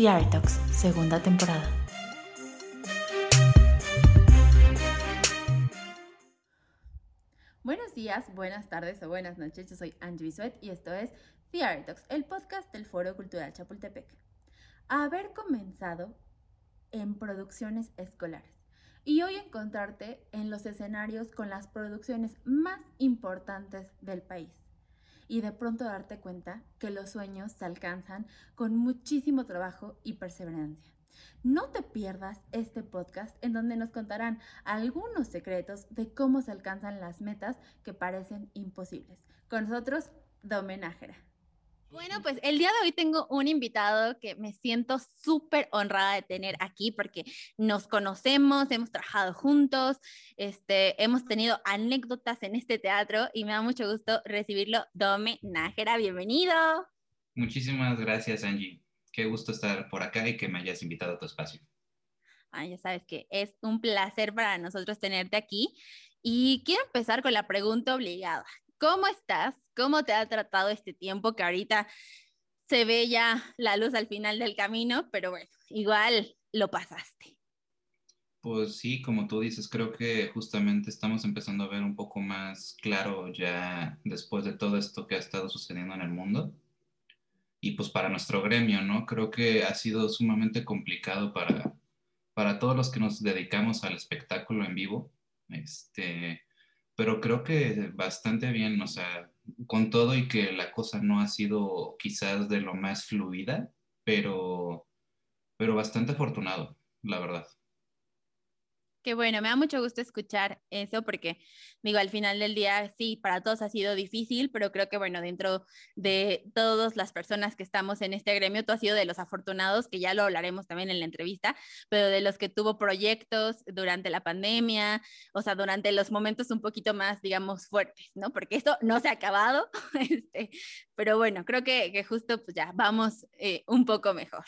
The Talks, segunda temporada. Buenos días, buenas tardes o buenas noches. Yo soy Angie Bisuet y esto es The Talks, el podcast del Foro Cultural Chapultepec. Haber comenzado en producciones escolares y hoy encontrarte en los escenarios con las producciones más importantes del país y de pronto darte cuenta que los sueños se alcanzan con muchísimo trabajo y perseverancia. No te pierdas este podcast en donde nos contarán algunos secretos de cómo se alcanzan las metas que parecen imposibles. Con nosotros, Domenájera. Bueno, pues el día de hoy tengo un invitado que me siento súper honrada de tener aquí porque nos conocemos, hemos trabajado juntos, este, hemos tenido anécdotas en este teatro y me da mucho gusto recibirlo. Dome Nájera, bienvenido. Muchísimas gracias, Angie. Qué gusto estar por acá y que me hayas invitado a tu espacio. Ah, ya sabes que es un placer para nosotros tenerte aquí. Y quiero empezar con la pregunta obligada. ¿Cómo estás? ¿Cómo te ha tratado este tiempo que ahorita se ve ya la luz al final del camino, pero bueno, igual lo pasaste? Pues sí, como tú dices, creo que justamente estamos empezando a ver un poco más claro ya después de todo esto que ha estado sucediendo en el mundo. Y pues para nuestro gremio, ¿no? Creo que ha sido sumamente complicado para, para todos los que nos dedicamos al espectáculo en vivo. Este, pero creo que bastante bien, o sea, con todo y que la cosa no ha sido quizás de lo más fluida, pero, pero bastante afortunado, la verdad. Qué bueno, me da mucho gusto escuchar eso porque, digo, al final del día, sí, para todos ha sido difícil, pero creo que, bueno, dentro de todas las personas que estamos en este gremio, tú has sido de los afortunados, que ya lo hablaremos también en la entrevista, pero de los que tuvo proyectos durante la pandemia, o sea, durante los momentos un poquito más, digamos, fuertes, ¿no? Porque esto no se ha acabado, este, pero bueno, creo que, justo, pues ya, vamos eh, un poco mejor.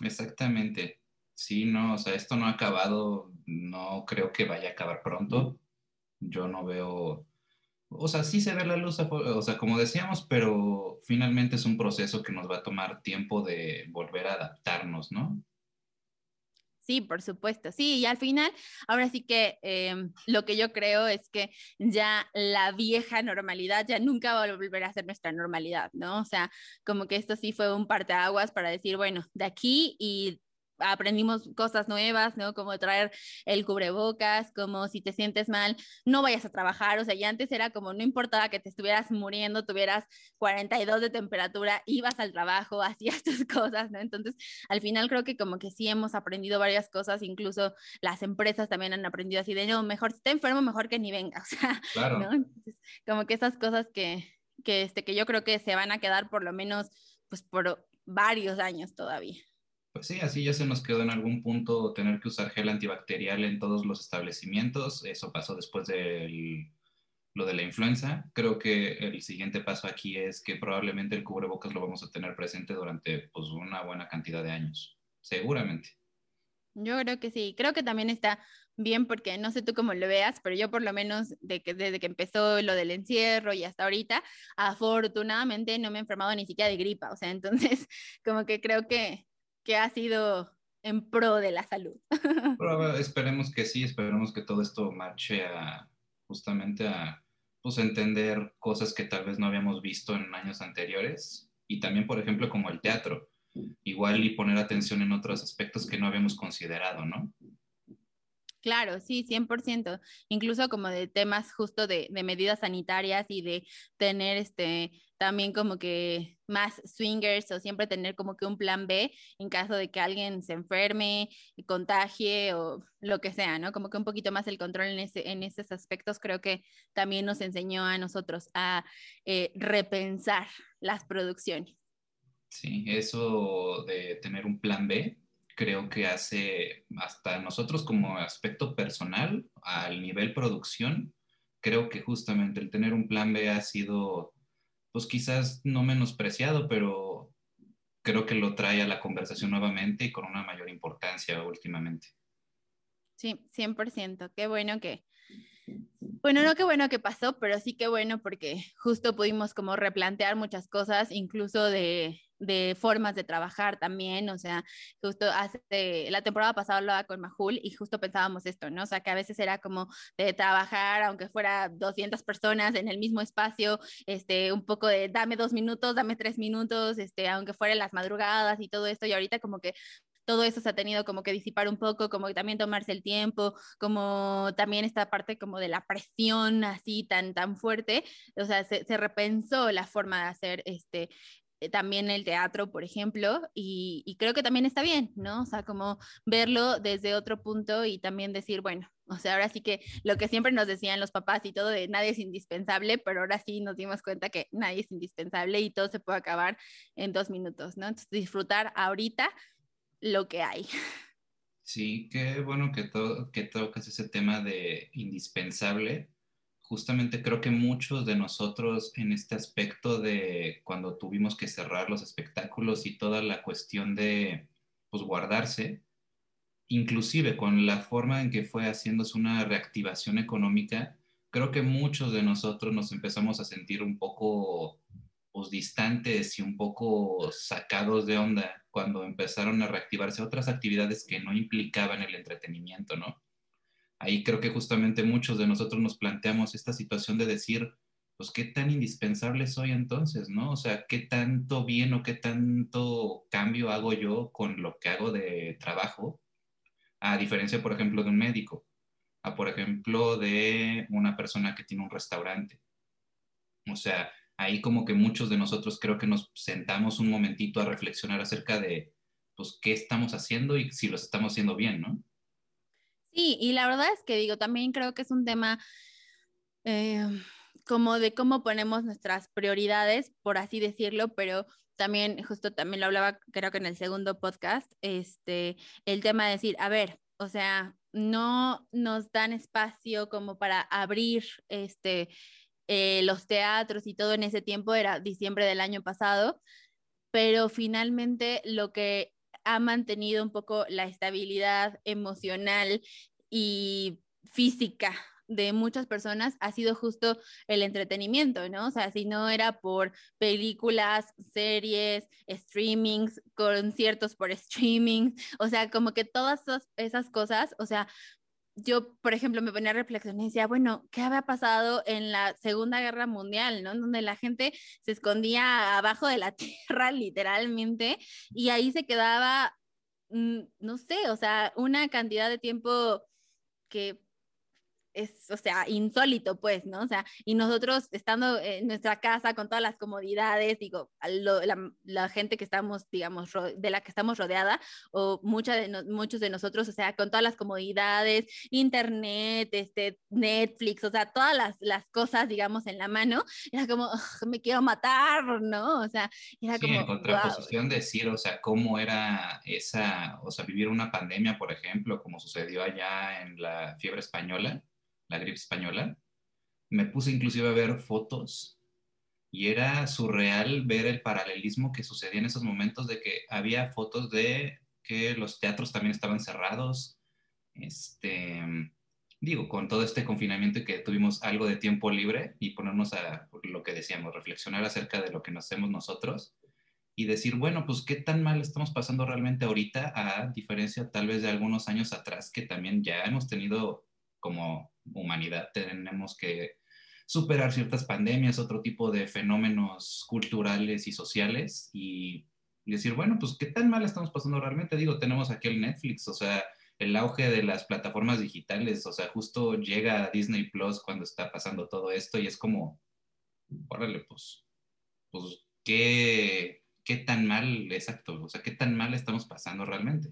Exactamente sí, no, o sea, esto no ha acabado, no creo que vaya a acabar pronto. Yo no veo, o sea, sí se ve la luz, o sea, como decíamos, pero finalmente es un proceso que nos va a tomar tiempo de volver a adaptarnos, ¿no? Sí, por supuesto, sí, y al final, ahora sí que em, lo que yo creo es que ya la vieja normalidad ya nunca va a volver a ser nuestra normalidad, ¿no? O sea, como que esto sí fue un parteaguas para decir, bueno, de aquí y aprendimos cosas nuevas, ¿no? Como traer el cubrebocas, como si te sientes mal, no vayas a trabajar, o sea, ya antes era como no importaba que te estuvieras muriendo, tuvieras 42 de temperatura, ibas al trabajo, hacías tus cosas, ¿no? Entonces, al final creo que como que sí hemos aprendido varias cosas, incluso las empresas también han aprendido así de, no, mejor si está enfermo, mejor que ni venga, o sea, claro. ¿no? Entonces, como que esas cosas que, que, este, que yo creo que se van a quedar por lo menos, pues, por varios años todavía. Pues sí, así ya se nos quedó en algún punto tener que usar gel antibacterial en todos los establecimientos. Eso pasó después de lo de la influenza. Creo que el siguiente paso aquí es que probablemente el cubrebocas lo vamos a tener presente durante pues, una buena cantidad de años, seguramente. Yo creo que sí, creo que también está bien porque no sé tú cómo lo veas, pero yo por lo menos de que, desde que empezó lo del encierro y hasta ahorita, afortunadamente no me he enfermado ni siquiera de gripa, o sea, entonces como que creo que que ha sido en pro de la salud. esperemos que sí, esperemos que todo esto marche a justamente a pues, entender cosas que tal vez no habíamos visto en años anteriores y también, por ejemplo, como el teatro, igual y poner atención en otros aspectos que no habíamos considerado, ¿no? Claro, sí, 100%. Incluso como de temas justo de, de, medidas sanitarias y de tener este también como que más swingers o siempre tener como que un plan B en caso de que alguien se enferme contagie o lo que sea, ¿no? Como que un poquito más el control en, ese, en esos aspectos creo que también nos enseñó a nosotros a eh, repensar las producciones. Sí, eso de tener un plan B creo que hace hasta nosotros como aspecto personal, al nivel producción, creo que justamente el tener un plan B ha sido, pues quizás no menospreciado, pero creo que lo trae a la conversación nuevamente y con una mayor importancia últimamente. Sí, 100%. Qué bueno que, bueno, no qué bueno que pasó, pero sí qué bueno porque justo pudimos como replantear muchas cosas, incluso de de formas de trabajar también, o sea, justo hace, la temporada pasada hablaba con Mahul y justo pensábamos esto, ¿no? O sea, que a veces era como de trabajar, aunque fuera 200 personas en el mismo espacio, este, un poco de dame dos minutos, dame tres minutos, este, aunque fuera las madrugadas y todo esto, y ahorita como que todo eso se ha tenido como que disipar un poco, como que también tomarse el tiempo, como también esta parte como de la presión así tan, tan fuerte, o sea, se, se repensó la forma de hacer este, también el teatro, por ejemplo, y, y, creo que también está bien, ¿no? O sea, como verlo desde otro punto y también decir, bueno, o sea, ahora sí que lo que siempre nos decían los papás y todo de nadie es indispensable, pero ahora sí nos dimos cuenta que nadie es indispensable y todo se puede acabar en dos minutos, ¿no? Entonces, disfrutar ahorita lo que hay. Sí, qué bueno que, to que tocas ese tema de indispensable. Justamente creo que muchos de nosotros en este aspecto de cuando tuvimos que cerrar los espectáculos y toda la cuestión de pues guardarse, inclusive con la forma en que fue haciéndose una reactivación económica, creo que muchos de nosotros nos empezamos a sentir un poco pues, distantes y un poco sacados de onda cuando empezaron a reactivarse otras actividades que no implicaban el entretenimiento, ¿no? Ahí creo que justamente muchos de nosotros nos planteamos esta situación de decir, pues, ¿qué tan indispensable soy entonces, no? O sea, ¿qué tanto bien o qué tanto cambio hago yo con lo que hago de trabajo? A diferencia, por ejemplo, de un médico, a por ejemplo, de una persona que tiene un restaurante. O sea, ahí como que muchos de nosotros creo que nos sentamos un momentito a reflexionar acerca de, pues, qué estamos haciendo y si lo estamos haciendo bien, ¿no? Sí, y la verdad es que digo, también creo que es un tema eh, como de cómo ponemos nuestras prioridades, por así decirlo, pero también, justo también lo hablaba, creo que en el segundo podcast, este, el tema de decir, a ver, o sea, no nos dan espacio como para abrir este eh, los teatros y todo en ese tiempo era diciembre del año pasado, pero finalmente lo que ha mantenido un poco la estabilidad emocional y física de muchas personas ha sido justo el entretenimiento, ¿no? O sea, si no era por películas, series, streamings, conciertos por streaming, o sea, como que todas esas cosas, o sea, yo, por ejemplo, me ponía a reflexionar y decía, bueno, ¿qué había pasado en la Segunda Guerra Mundial, ¿no? Donde la gente se escondía abajo de la tierra, literalmente, y ahí se quedaba, mm, no sé, o sea, una cantidad de tiempo que es, o sea, insólito, pues, ¿no? O sea, y nosotros estando en nuestra casa con todas las comodidades, digo, la, gente que estamos, digamos, de la que estamos rodeada, o mucha de muchos de nosotros, o sea, con todas las comodidades, internet, este, Netflix, o sea, todas las, las cosas, digamos, en la mano, era como, me quiero matar, ¿no? O sea, era sí, como... en contraposición decir, o sea, cómo era esa, o sea, vivir una pandemia, por ejemplo, como sucedió allá en la fiebre española la gripe española, me puse inclusive a ver fotos y era surreal ver el paralelismo que sucedía en esos momentos de que había fotos de que los teatros también estaban cerrados, este, digo, con todo este confinamiento y que tuvimos algo de tiempo libre y ponernos a lo que decíamos, reflexionar acerca de lo que nos hacemos nosotros y decir, bueno, pues qué tan mal estamos pasando realmente ahorita a diferencia tal vez de algunos años atrás que también ya hemos tenido como humanidad tenemos que superar ciertas pandemias, otro tipo de fenómenos culturales y sociales y decir, bueno, pues qué tan mal estamos pasando realmente. Digo, tenemos aquí el Netflix, o sea, el auge de las plataformas digitales, o sea, justo llega a Disney Plus cuando está pasando todo esto y es como, órale, pues, pues, ¿qué, qué tan mal, exacto, o sea, qué tan mal estamos pasando realmente.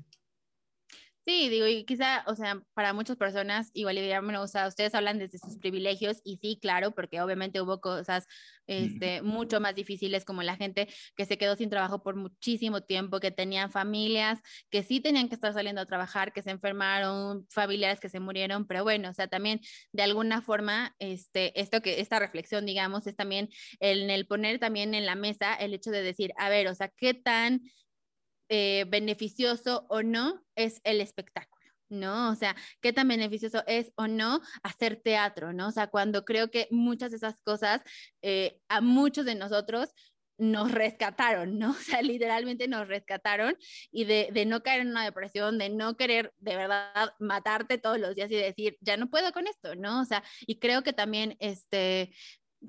Sí, digo, y quizá, o sea, para muchas personas, igual ya me gusta, ustedes hablan desde sus privilegios y sí, claro, porque obviamente hubo cosas este, mucho más difíciles como la gente que se quedó sin trabajo por muchísimo tiempo, que tenían familias, que sí tenían que estar saliendo a trabajar, que se enfermaron, familiares que se murieron, pero bueno, o sea, también de alguna forma, este, esto que, esta reflexión, digamos, es también en el poner también en la mesa el hecho de decir, a ver, o sea, qué tan eh, beneficioso o no es el espectáculo. ¿no? O sea, qué tan beneficioso es o no hacer teatro, ¿no? O sea, cuando creo que muchas de esas cosas eh, a muchos de nosotros nos rescataron, ¿no? O sea, literalmente nos rescataron y de, de, no caer en una depresión, de no querer de verdad matarte todos los días y decir, ya no puedo con esto, ¿no? O sea, y creo que también, este,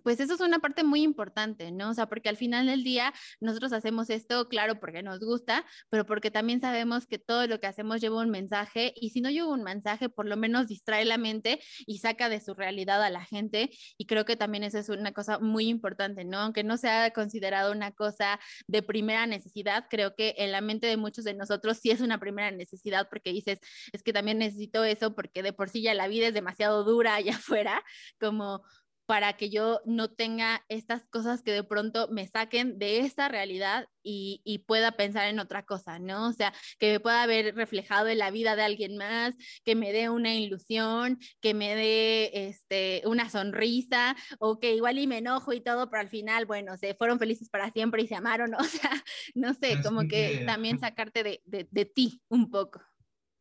pues eso es una parte muy importante, ¿no? O sea, porque al final del día nosotros hacemos esto, claro, porque nos gusta, pero porque también sabemos que todo lo que hacemos lleva un mensaje y si no lleva un mensaje, por lo menos distrae la mente y saca de su realidad a la gente. Y creo que también eso es una cosa muy importante, ¿no? Aunque no sea considerado una cosa de primera necesidad, creo que en la mente de muchos de nosotros sí es una primera necesidad porque dices, es que también necesito eso porque de por sí ya la vida es demasiado dura allá afuera, como para que yo no tenga estas cosas que de pronto me saquen de esta realidad y, y, pueda pensar en otra cosa, ¿no? O sea, que me pueda haber reflejado en la vida de alguien más, que me dé una ilusión, que me dé este, una sonrisa, o que igual y me enojo y todo, pero al final, bueno, se fueron felices para siempre y se amaron, o sea, no sé, como que también sacarte de, de, de ti un poco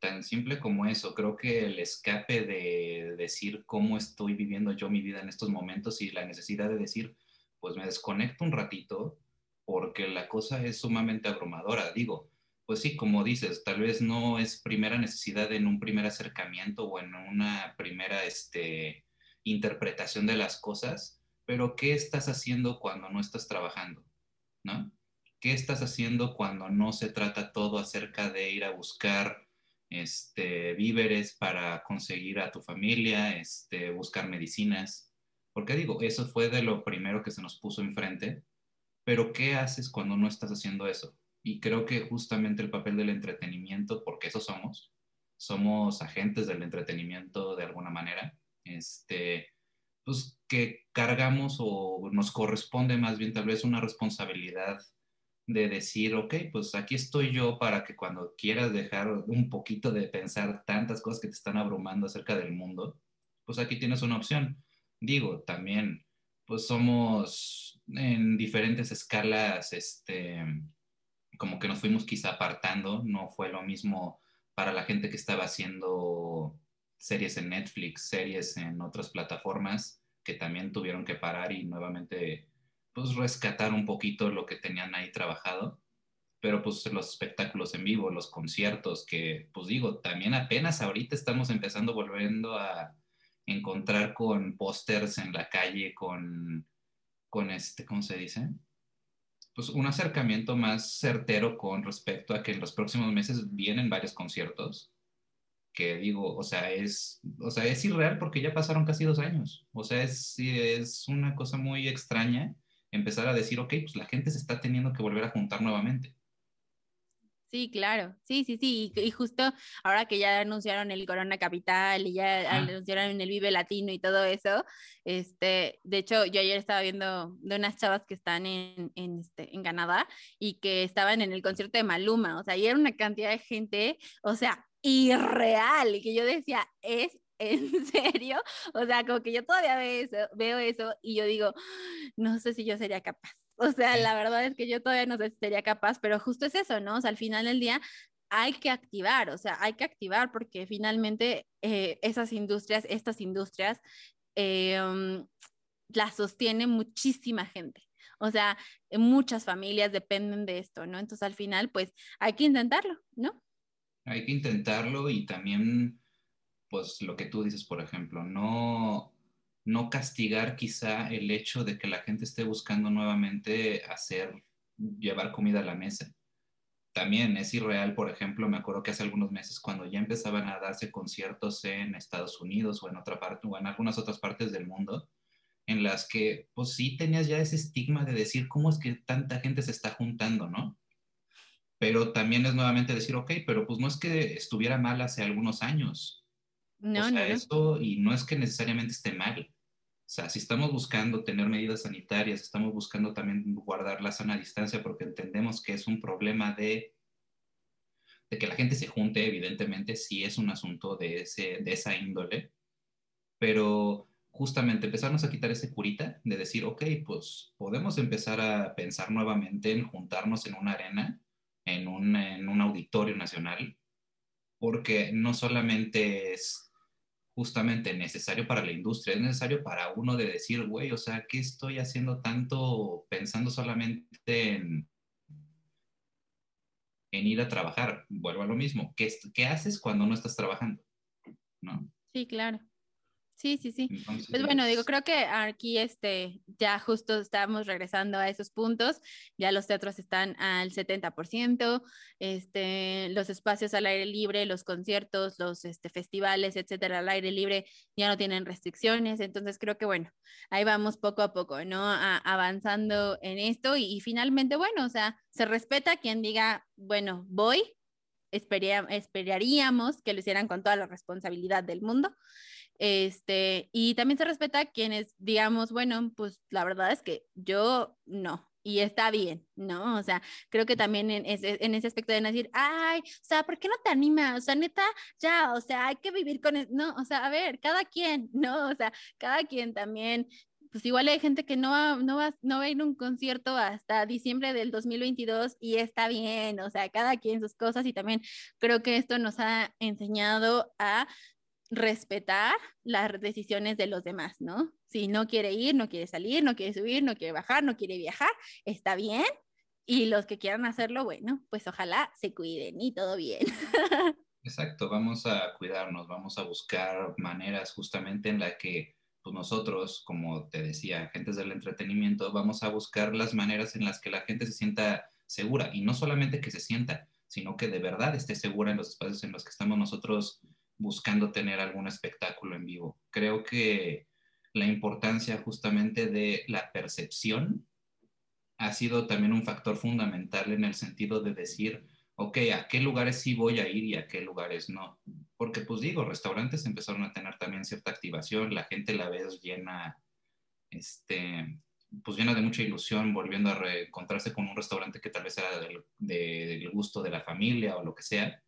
tan simple como eso. Creo que el escape de decir cómo estoy viviendo yo mi vida en estos momentos y la necesidad de decir, pues me desconecto un ratito porque la cosa es sumamente abrumadora. Digo, pues sí, como dices, tal vez no es primera necesidad en un primer acercamiento o en una primera este, interpretación de las cosas, pero ¿qué estás haciendo cuando no estás trabajando? ¿No? ¿Qué estás haciendo cuando no se trata todo acerca de ir a buscar este, víveres para conseguir a tu familia, este, buscar medicinas. Porque digo, eso fue de lo primero que se nos puso enfrente, pero ¿qué haces cuando no estás haciendo eso? Y creo que justamente el papel del entretenimiento, porque eso somos, somos agentes del entretenimiento de alguna manera, este, pues que cargamos o nos corresponde más bien tal vez una responsabilidad de decir, ok, pues aquí estoy yo para que cuando quieras dejar un poquito de pensar tantas cosas que te están abrumando acerca del mundo, pues aquí tienes una opción. Digo, también, pues somos en diferentes escalas, este, como que nos fuimos quizá apartando, no fue lo mismo para la gente que estaba haciendo series en Netflix, series en otras plataformas que también tuvieron que parar y nuevamente pues rescatar un poquito lo que tenían ahí trabajado, pero pues los espectáculos en vivo, los conciertos, que pues digo, también apenas ahorita estamos empezando volviendo a encontrar con pósters en la calle, con, con este, ¿cómo se dice? Pues un acercamiento más certero con respecto a que en los próximos meses vienen varios conciertos que digo, o sea, es, o sea, es irreal porque ya pasaron casi dos años. O sea, es, es una cosa muy extraña empezar a decir, ok, pues la gente se está teniendo que volver a juntar nuevamente. Sí, claro, sí, sí, sí, y, justo ahora que ya anunciaron el Corona Capital y ya anunciaron el Vive Latino y todo eso, este, de hecho, yo ayer estaba viendo de unas chavas que están en, en, este, en Canadá y que estaban en el concierto de Maluma, o sea, y era una cantidad de gente, o sea, irreal, y que yo decía, es ¿en serio? O sea, como que yo todavía veo eso, veo eso y yo digo, no sé si yo sería capaz. O sea, la verdad es que yo todavía no sé si sería capaz, pero justo es eso, ¿no? O sea, al final del día hay que activar, o sea, hay que activar porque finalmente eh, esas industrias, estas industrias, eh, um, las sostiene muchísima gente. O sea, muchas familias dependen de esto, ¿no? Entonces, al final, pues hay que intentarlo, ¿no? Hay que intentarlo y también pues lo que tú dices, por ejemplo, no, no castigar quizá el hecho de que la gente esté buscando nuevamente hacer, llevar comida a la mesa. También es irreal, por ejemplo, me acuerdo que hace algunos meses cuando ya empezaban a darse conciertos en Estados Unidos o en otra parte o en algunas otras partes del mundo, en las que pues sí tenías ya ese estigma de decir cómo es que tanta gente se está juntando, ¿no? Pero también es nuevamente decir, ok, pero pues no es que estuviera mal hace algunos años, no, o sea, no, Eso, y no es que necesariamente esté mal. O sea, si estamos buscando tener medidas sanitarias, estamos buscando también guardar la sana distancia porque entendemos que es un problema de, de que la gente se junte, evidentemente, sí es un asunto de, ese, de esa índole, pero justamente empezarnos a quitar ese curita de decir, ok, pues podemos empezar a pensar nuevamente en juntarnos en una arena, en un, en un auditorio nacional, porque no solamente es justamente necesario para la industria, es necesario para uno de decir, güey, o sea, ¿qué estoy haciendo tanto pensando solamente en, en ir a trabajar? Vuelvo a lo mismo, ¿qué, qué haces cuando no estás trabajando? ¿No? Sí, claro. Sí, sí, sí. pues bueno, digo, creo que aquí este, ya justo estamos regresando a esos puntos, ya los teatros están al 70%, este, los espacios al aire libre, los conciertos, los este, festivales, etcétera, al aire libre ya no tienen restricciones, entonces creo que bueno, ahí vamos poco a poco, ¿no? avanzando en esto y, y, finalmente, bueno, o sea, se respeta quien diga, bueno, voy, esperaríamos que lo hicieran con toda la responsabilidad del mundo. Este, y también se respeta a quienes digamos, bueno, pues la verdad es que yo no, y está bien, ¿no? O sea, creo que también en ese, en ese aspecto de decir, ay, o sea, ¿por qué no te animas? O sea, neta, ya, o sea, hay que vivir con, eso. no, o sea, a ver, cada quien, ¿no? O sea, cada quien también, pues igual hay gente que no va, no va, no va a ir a un concierto hasta diciembre del 2022 y está bien, o sea, cada quien sus cosas y también creo que esto nos ha enseñado a respetar las decisiones de los demás, ¿no? Si no quiere ir, no quiere salir, no quiere subir, no quiere bajar, no quiere viajar, está bien. Y los que quieran hacerlo, bueno, pues ojalá se cuiden y todo bien. Exacto, vamos a cuidarnos, vamos a buscar maneras justamente en la que pues nosotros, como te decía, agentes del entretenimiento, vamos a buscar las maneras en las que la gente se sienta segura y no solamente que se sienta, sino que de verdad esté segura en los espacios en los que estamos nosotros buscando tener algún espectáculo en vivo. Creo que la importancia justamente de la percepción ha sido también un factor fundamental en el sentido de decir, ok, ¿a qué lugares sí voy a ir y a qué lugares no? Porque pues digo, restaurantes empezaron a tener también cierta activación, la gente la ves llena, este, pues llena de mucha ilusión, volviendo a reencontrarse con un restaurante que tal vez era del, del gusto de la familia o lo que sea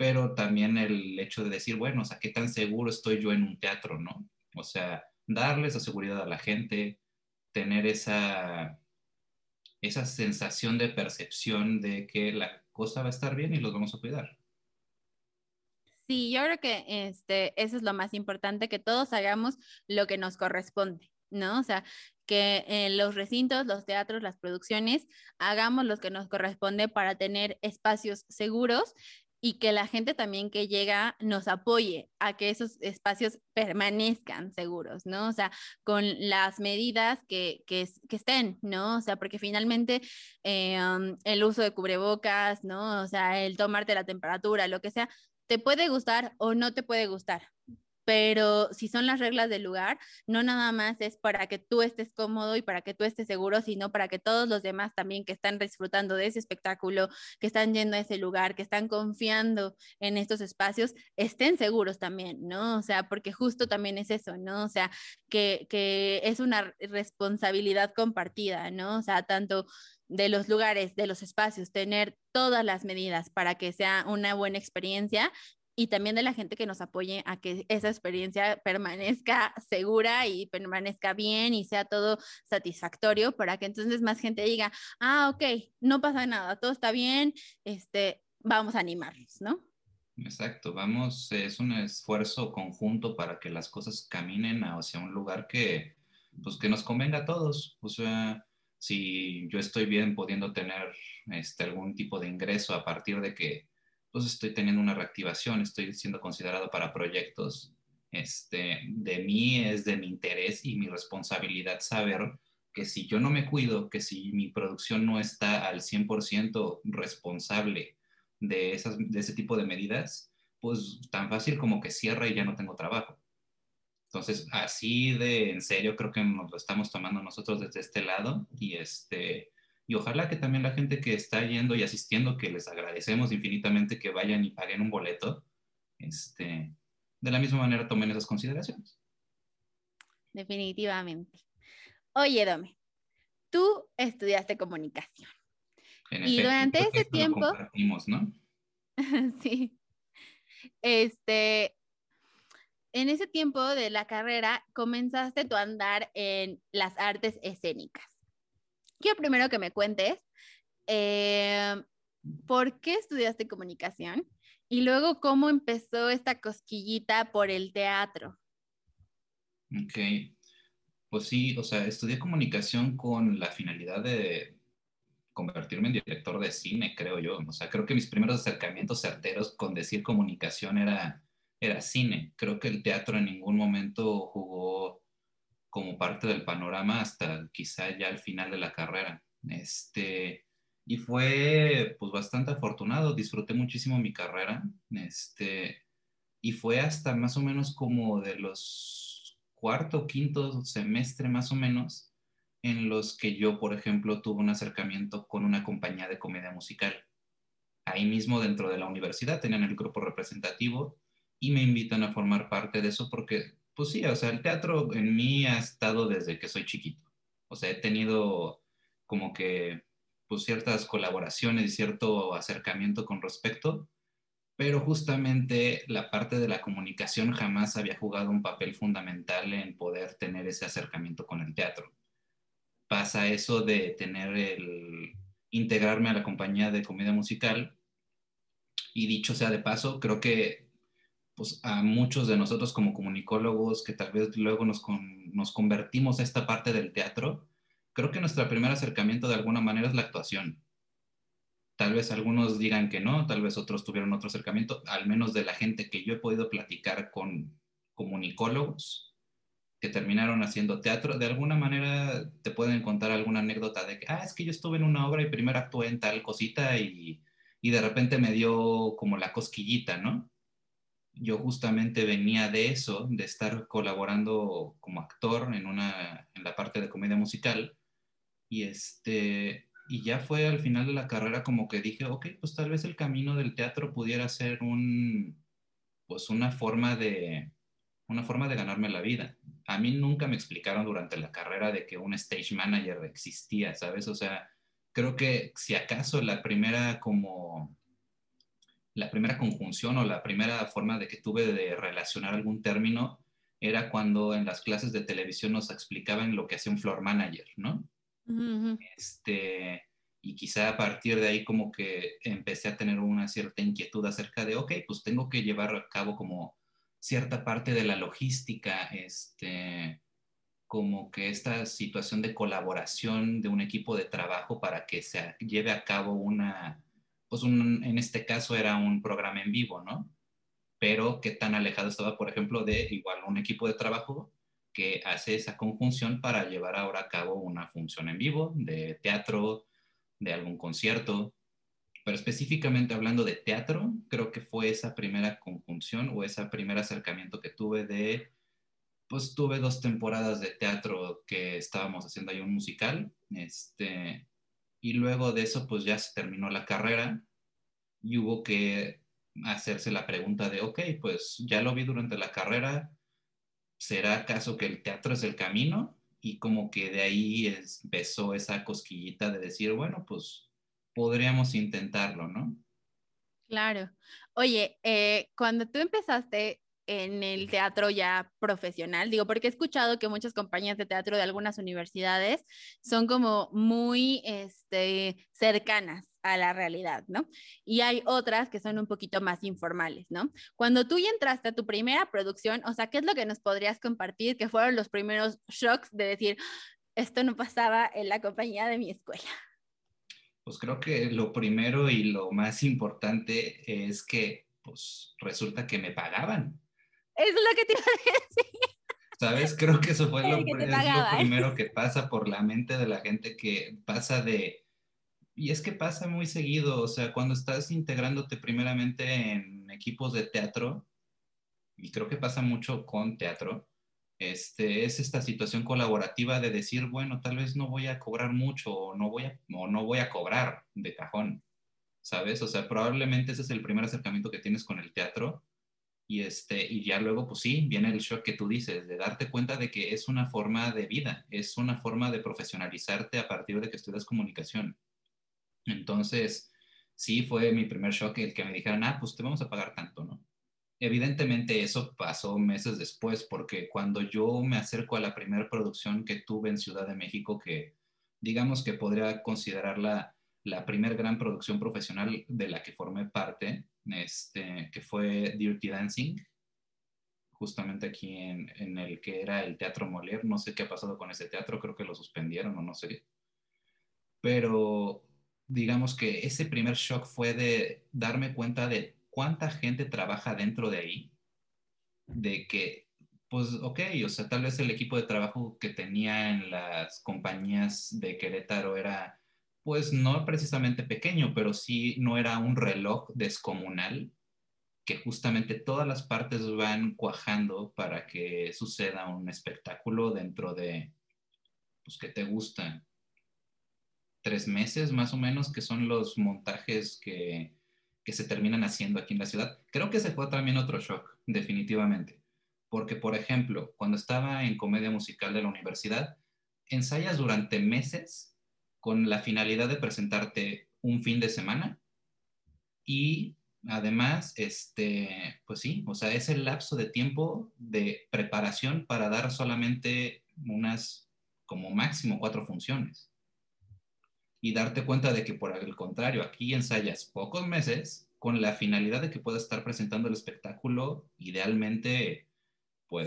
pero también el hecho de decir, bueno, o sea, qué tan seguro estoy yo en un teatro, ¿no? O sea, darle esa seguridad a la gente, tener esa, esa sensación de percepción de que la cosa va a estar bien y los vamos a cuidar. Sí, yo creo que este, eso es lo más importante, que todos hagamos lo que nos corresponde, ¿no? O sea, que en los recintos, los teatros, las producciones, hagamos lo que nos corresponde para tener espacios seguros y que la gente también que llega nos apoye a que esos espacios permanezcan seguros, ¿no? O sea, con las medidas que, que, estén, ¿no? O sea, porque finalmente eh, um, el uso de cubrebocas, ¿no? O sea, el tomarte la temperatura, lo que sea, te puede gustar o no te puede gustar, pero si son las reglas del lugar, no nada más es para que tú estés cómodo y para que tú estés seguro, sino para que todos los demás también que están disfrutando de ese espectáculo, que están yendo a ese lugar, que están confiando en estos espacios, estén seguros también, ¿no? O sea, porque justo también es eso, ¿no? O sea, que, que es una responsabilidad compartida, ¿no? O sea, tanto de los lugares, de los espacios, tener todas las medidas para que sea una buena experiencia y también de la gente que nos apoye a que esa experiencia permanezca segura y permanezca bien y sea todo satisfactorio para que entonces más gente diga, ah, ok, no pasa nada, todo está bien, este, vamos a animarnos, ¿no? Exacto, vamos, es un esfuerzo conjunto para que las cosas caminen hacia un lugar que, pues, que nos convenga a todos. O sea, si yo estoy bien pudiendo tener este, algún tipo de ingreso a partir de que pues estoy teniendo una reactivación, estoy siendo considerado para proyectos. Este, de mí es de mi interés y mi responsabilidad saber que si yo no me cuido, que si mi producción no está al 100% responsable de, esas, de ese tipo de medidas, pues tan fácil como que cierra y ya no tengo trabajo. Entonces, así de en serio creo que nos lo estamos tomando nosotros desde este lado y este, y ojalá que también la gente que está yendo y asistiendo, que les agradecemos infinitamente que vayan y paguen un boleto, este, de la misma manera tomen esas consideraciones. Definitivamente. Oye, Dome, tú estudiaste comunicación. y durante ese tiempo... ¿no? sí. Este, en ese tiempo de la carrera comenzaste tu andar en las artes escénicas. Quiero primero que me cuentes eh, por qué estudiaste comunicación Y luego, ¿cómo empezó esta cosquillita por el teatro? Ok, pues sí, o sea, estudié comunicación con la finalidad de convertirme en director de cine, creo yo. O sea, creo que mis primeros acercamientos certeros con decir comunicación era, era cine. Creo que el teatro en ningún momento jugó como parte del panorama hasta quizá ya al final de la carrera. Este, y fue pues bastante afortunado, disfruté muchísimo mi carrera. Este, y fue hasta más o menos como de los cuarto, quinto semestre más o menos en los que yo, por ejemplo, tuve un acercamiento con una compañía de comedia musical. Ahí mismo dentro de la universidad tenían el grupo representativo y me invitan a formar parte de eso porque, pues sí, o sea, el teatro en mí ha estado desde que soy chiquito. O sea, he tenido como que pues ciertas colaboraciones y cierto acercamiento con respecto, pero justamente la parte de la comunicación jamás había jugado un papel fundamental en poder tener ese acercamiento con el teatro pasa eso de tener el integrarme a la compañía de comedia musical y dicho sea de paso, creo que pues a muchos de nosotros como comunicólogos que tal vez luego nos, nos convertimos a esta parte del teatro, creo que nuestro primer acercamiento de alguna manera es la actuación. Tal vez algunos digan que no, tal vez otros tuvieron otro acercamiento, al menos de la gente que yo he podido platicar con comunicólogos, que terminaron haciendo teatro, de alguna manera te pueden contar alguna anécdota de que, ah, es que yo estuve en una obra y primero actué en tal cosita y, y de repente me dio como la cosquillita, ¿no? Yo justamente venía de eso, de estar colaborando como actor en, una, en la parte de comedia musical y este y ya fue al final de la carrera como que dije, ok, pues tal vez el camino del teatro pudiera ser un, pues una forma de, una forma de ganarme la vida. A mí nunca me explicaron durante la carrera de que un stage manager existía, ¿sabes? O sea, creo que si acaso la primera como la primera conjunción o la primera forma de que tuve de relacionar algún término era cuando en las clases de televisión nos explicaban lo que hace un floor manager, ¿no? Este, y quizá a partir de ahí como que empecé a tener una cierta inquietud acerca de, ok, pues tengo que llevar a cabo como cierta parte de la logística, este, como que esta situación de colaboración de un equipo de trabajo para que se lleve a cabo una, pues en este caso era un programa en vivo, ¿no? Pero qué tan alejado estaba, por ejemplo, de igual un equipo de trabajo que hace esa conjunción para llevar ahora a cabo una función en vivo de teatro, de algún concierto, pero específicamente hablando de teatro, creo que fue esa primera conjunción o ese primer acercamiento que tuve de, pues tuve dos temporadas de teatro que estábamos haciendo ahí un musical, este, y luego de eso pues ya se terminó la carrera y hubo que hacerse la pregunta de, ok, pues ya lo vi durante la carrera, ¿será acaso que el teatro es el camino? Y como que de ahí empezó esa cosquillita de decir, bueno, pues podríamos intentarlo, ¿no? Claro. Oye, eh, cuando tú empezaste en el teatro ya profesional, digo, porque he escuchado que muchas compañías de teatro de algunas universidades son como muy este, cercanas a la realidad, ¿no? Y hay otras que son un poquito más informales, ¿no? Cuando tú ya entraste a tu primera producción, o sea, ¿qué es lo que nos podrías compartir que fueron los primeros shocks de decir, esto no pasaba en la compañía de mi escuela? Pues creo que lo primero y lo más importante es que pues resulta que me pagaban. Es lo que te iba a decir. ¿Sabes? Creo que eso fue lo, primero que pasa por la mente de la gente que pasa de... Y es que pasa muy seguido, o sea, cuando estás integrándote primeramente en equipos de teatro, y creo que pasa mucho con teatro, este, es esta situación colaborativa de decir, bueno, tal vez no voy a cobrar mucho o no voy a, o no voy a cobrar de cajón, ¿sabes? O sea, probablemente ese es el primer acercamiento que tienes con el teatro y, este, y ya luego, pues sí, viene el shock que tú dices, de darte cuenta de que es una forma de vida, es una forma de profesionalizarte a partir de que estudias comunicación. Entonces, sí fue mi primer shock el que me dijeran, ah, pues te vamos a pagar tanto, ¿no? Evidentemente eso pasó meses después, porque cuando yo me acerco a la primera producción que tuve en Ciudad de México, que digamos que podría considerarla la primera gran producción profesional de la que formé parte, este, que fue Dirty Dancing, justamente aquí en, en, el que era el Teatro Molière. No sé qué ha pasado con ese teatro, creo que lo suspendieron o no sé. Pero digamos que ese primer shock fue de darme cuenta de cuánta gente trabaja dentro de ahí, de que, pues, ok, o sea, tal vez el equipo de trabajo que tenía en las compañías de Querétaro era pues no precisamente pequeño, pero sí no era un reloj descomunal que justamente todas las partes van cuajando para que suceda un espectáculo dentro de, pues que te gustan, tres meses más o menos, que son los montajes que, que se terminan haciendo aquí en la ciudad. Creo que se fue también otro shock, definitivamente, porque por ejemplo, cuando estaba en comedia musical de la universidad, ensayas durante meses con la finalidad de presentarte un fin de semana y además, este, pues sí, o sea, es el lapso de tiempo de preparación para dar solamente unas, como máximo, cuatro funciones. Y darte cuenta de que por el contrario, aquí ensayas pocos meses con la finalidad de que puedas estar presentando el espectáculo idealmente pues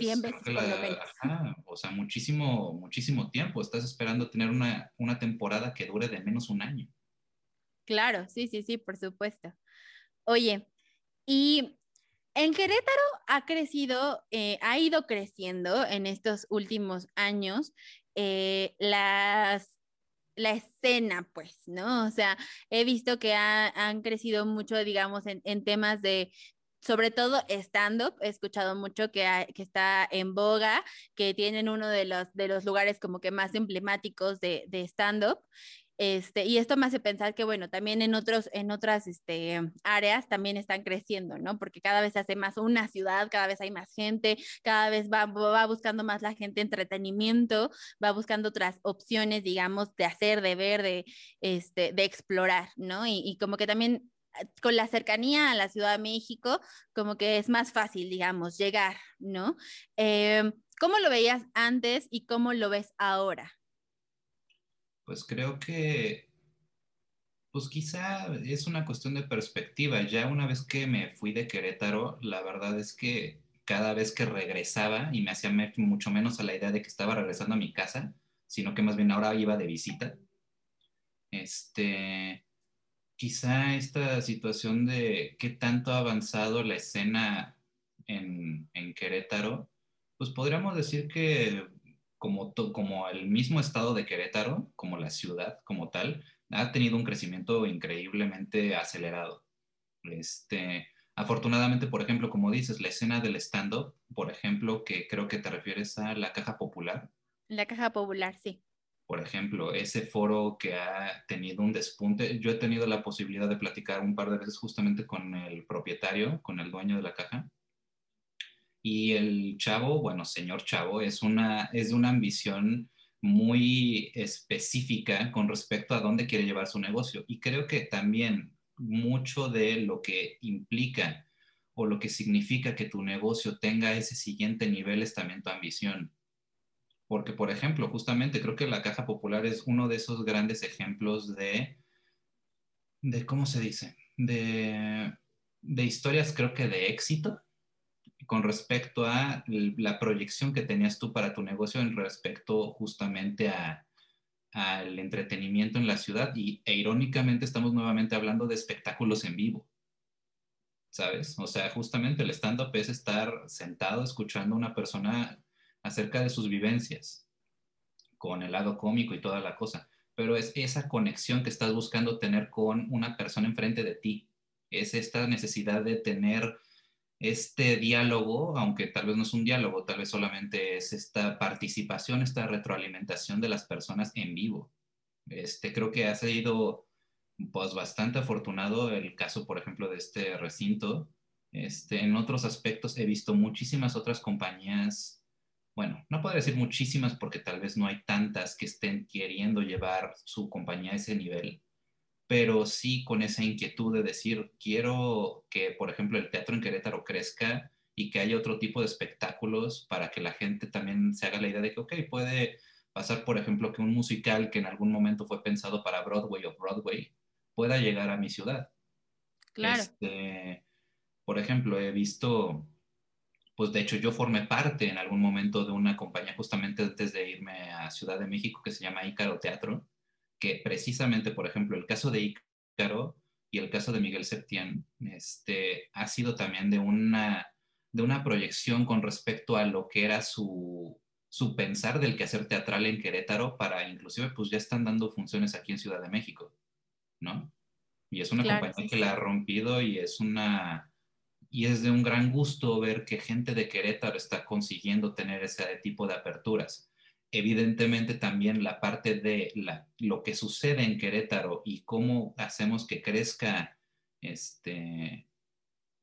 o sea, muchísimo, muchísimo tiempo. Estás esperando tener una, temporada que dure de menos un año. Claro, sí, sí, sí, por supuesto. Oye, y en Querétaro ha crecido, eh, ha ido creciendo en estos últimos años eh, las, la escena, pues, ¿no? O sea, he visto que han crecido mucho, digamos, en, en temas de, sobre todo stand-up, he escuchado mucho que, que, está en boga, que tienen uno de los, de los lugares como que más emblemáticos de, de stand-up. Este, y esto me hace pensar que, bueno, también en, otros, en otras este, áreas también están creciendo, ¿no? Porque cada vez se hace más una ciudad, cada vez hay más gente, cada vez va, va buscando más la gente entretenimiento, va buscando otras opciones, digamos, de hacer, de ver, de, este, de explorar, ¿no? Y, y como que también con la cercanía a la Ciudad de México, como que es más fácil, digamos, llegar, ¿no? Em, ¿Cómo lo veías antes y cómo lo ves ahora? Pues creo que, pues quizá es una cuestión de perspectiva. Ya una vez que me fui de Querétaro, la verdad es que cada vez que regresaba y me hacía mucho menos a la idea de que estaba regresando a mi casa, sino que más bien ahora iba de visita. Este, quizá esta situación de qué tanto ha avanzado la escena en, Querétaro, pues podríamos decir que como, como el mismo estado de Querétaro, como la ciudad como tal, ha tenido un crecimiento increíblemente acelerado. Este, afortunadamente, por ejemplo, como dices, la escena del stand-up, por ejemplo, que creo que te refieres a la caja popular. La caja popular, sí por ejemplo, ese foro que ha tenido un despunte, yo he tenido la posibilidad de platicar un par de veces justamente con el propietario, con el dueño de la caja. Y el chavo, bueno, señor chavo, es una, es una ambición muy específica con respecto a dónde quiere llevar su negocio. Y creo que también mucho de lo que implica o lo que significa que tu negocio tenga ese siguiente nivel es también tu ambición porque, por ejemplo, justamente creo que la caja popular es uno de esos grandes ejemplos de, de ¿cómo se dice? De, de historias, creo que de éxito con respecto a la proyección que tenías tú para tu negocio en respecto justamente a, al entretenimiento en la ciudad y e irónicamente estamos nuevamente hablando de espectáculos en vivo. ¿Sabes? O sea, justamente el stand-up es estar sentado escuchando a una persona acerca de sus vivencias, con el lado cómico y toda la cosa, pero es esa conexión que estás buscando tener con una persona enfrente de ti, es esta necesidad de tener este diálogo, aunque tal vez no es un diálogo, tal vez solamente es esta participación, esta retroalimentación de las personas en vivo. Este, creo que ha sido pues, bastante afortunado el caso, por ejemplo, de este recinto. Este, en otros aspectos he visto muchísimas otras compañías bueno, no puedo decir muchísimas porque tal vez no hay tantas que estén queriendo llevar su compañía a ese nivel, pero sí con esa inquietud de decir, quiero que, por ejemplo, el teatro en Querétaro crezca y que haya otro tipo de espectáculos para que la gente también se haga la idea de que, ok, puede pasar, por ejemplo, que un musical que en algún momento fue pensado para Broadway o Broadway pueda llegar a mi ciudad. Claro. Este, Por ejemplo, he visto, pues de hecho yo formé parte en algún momento de una compañía justamente antes de irme a Ciudad de México que se llama Ícaro Teatro, que precisamente, por ejemplo, el caso de Ícaro y el caso de Miguel Septién, este, ha sido también de una, de una proyección con respecto a lo que era su, su pensar del quehacer teatral en Querétaro para inclusive pues ya están dando funciones aquí en Ciudad de México, ¿no? Y es una compañía que la ha rompido y es una y es de un gran gusto ver que gente de Querétaro está consiguiendo tener ese tipo de aperturas. Evidentemente también la parte de la, lo que sucede en Querétaro y cómo hacemos que crezca este,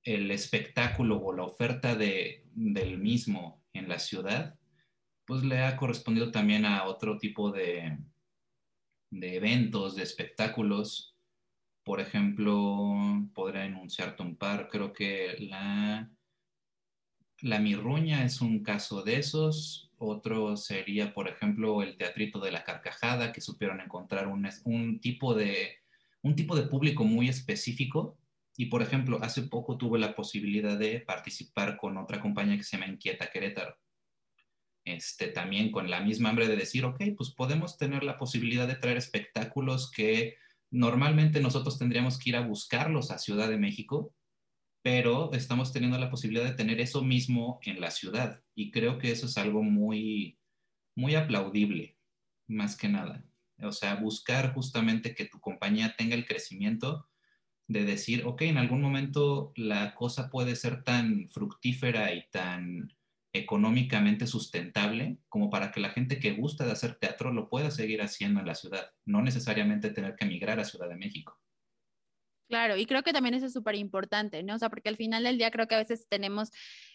el espectáculo o la oferta de, del mismo en la ciudad, pues le ha correspondido también a otro tipo de, de eventos, de espectáculos. Por ejemplo, podría enunciarte un par. Creo que la, la Mirruña es un caso de esos. Otro sería, por ejemplo, el Teatrito de la Carcajada, que supieron encontrar un, un, tipo, de, un tipo de público muy específico y por ejemplo, hace poco tuve la posibilidad de participar con otra compañía que se llama Inquieta Querétaro. Este, también con la misma hambre de decir, ok, pues podemos tener la posibilidad de traer espectáculos que normalmente nosotros tendríamos que ir a buscarlos a Ciudad de México, pero estamos teniendo la posibilidad de tener eso mismo en la ciudad. Y creo que eso es algo muy, muy aplaudible, más que nada. O sea, buscar justamente que tu compañía tenga el crecimiento de decir, ok, en algún momento la cosa puede ser tan fructífera y tan económicamente sustentable como para que la gente que gusta de hacer teatro lo pueda seguir haciendo en la ciudad, no necesariamente tener que emigrar a Ciudad de México. Claro, y creo que también eso es súper importante, ¿no? O sea, porque al final del día creo que a veces tenemos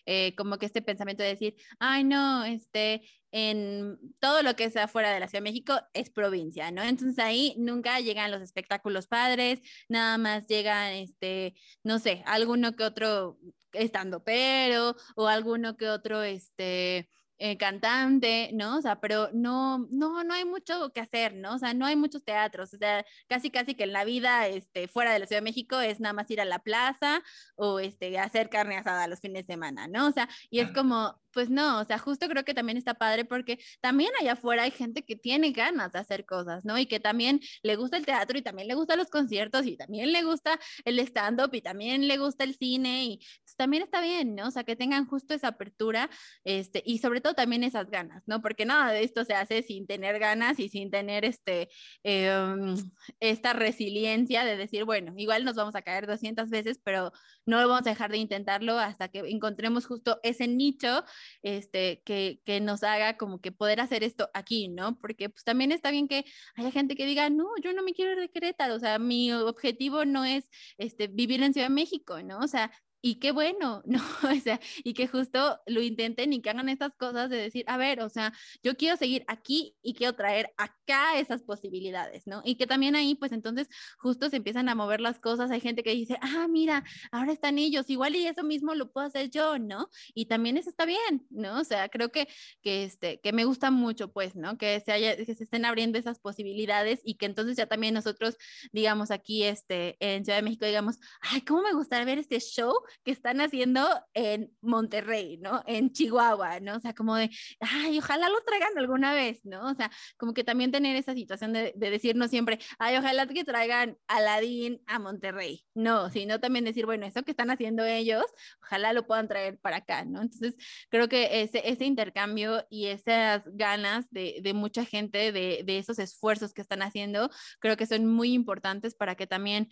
eh, como que este pensamiento de decir, ay, no, este, en todo lo que sea fuera de la Ciudad de México es provincia, ¿no? Entonces ahí nunca llegan los espectáculos padres, nada más llegan, este, no sé, alguno que otro estando pero o alguno que otro, este, eh, cantante, ¿no? O sea, pero no, no, no hay mucho que hacer, ¿no? O sea, no hay muchos teatros, o sea, casi, casi que en la vida, este, fuera de la Ciudad de México es nada más ir a la plaza o, este, hacer carne asada los fines de semana, ¿no? O sea, y es como, pues no, o sea, justo creo que también está padre porque también allá afuera hay gente que tiene ganas de hacer cosas, ¿no? Y que también le gusta el teatro y también le gustan los conciertos y también le gusta el stand-up y también le gusta el cine y pues, también está bien, ¿no? O sea, que tengan justo esa apertura este, y sobre todo también esas ganas, ¿no? Porque nada de esto se hace sin tener ganas y sin tener este, em, esta resiliencia de decir, bueno, igual nos vamos a caer 200 veces, pero no vamos a dejar de intentarlo hasta que encontremos justo ese nicho este, que, que, nos haga como que poder hacer esto aquí, ¿no? Porque pues también está bien que haya gente que diga, no, yo no me quiero ir de Querétaro, o sea, mi objetivo no es este, vivir en Ciudad de México, ¿no? O sea, y qué bueno, ¿no? O sea, y que justo lo intenten y que hagan estas cosas de decir, a ver, o sea, yo quiero seguir aquí y quiero traer acá esas posibilidades, ¿no? Y que también ahí, pues entonces, justo se empiezan a mover las cosas. Hay gente que dice, ah, mira, ahora están ellos, igual y eso mismo lo puedo hacer yo, ¿no? Y también eso está bien, ¿no? O sea, creo que, que, este, que me gusta mucho, pues, ¿no? Que se, haya, que se estén abriendo esas posibilidades y que entonces ya también nosotros, digamos, aquí, este, en Ciudad de México, digamos, ay, ¿cómo me gustaría ver este show? Que están haciendo en Monterrey, ¿no? En Chihuahua, ¿no? O sea, como de, ay, ojalá lo traigan alguna vez, ¿no? O sea, como que también tener esa situación de, de decirnos siempre, ay, ojalá que traigan Aladdin a Monterrey, no, sino también decir, bueno, eso que están haciendo ellos, ojalá lo puedan traer para acá, ¿no? Entonces, creo que ese, ese intercambio y esas ganas de, de mucha gente, de, de esos esfuerzos que están haciendo, creo que son muy importantes para que también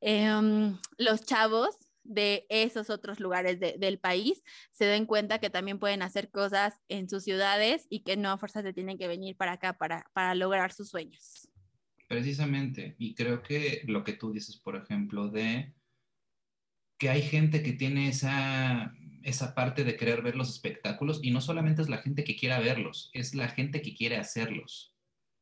eh, los chavos de esos otros lugares del país se den cuenta que también pueden hacer cosas en sus ciudades y que no a fuerzas se tienen que venir para acá para, para lograr sus sueños. Precisamente, y creo que lo que tú dices, por ejemplo, de que hay gente que tiene esa, esa parte de querer ver los espectáculos y no solamente es la gente que quiera verlos, es la gente que quiere hacerlos,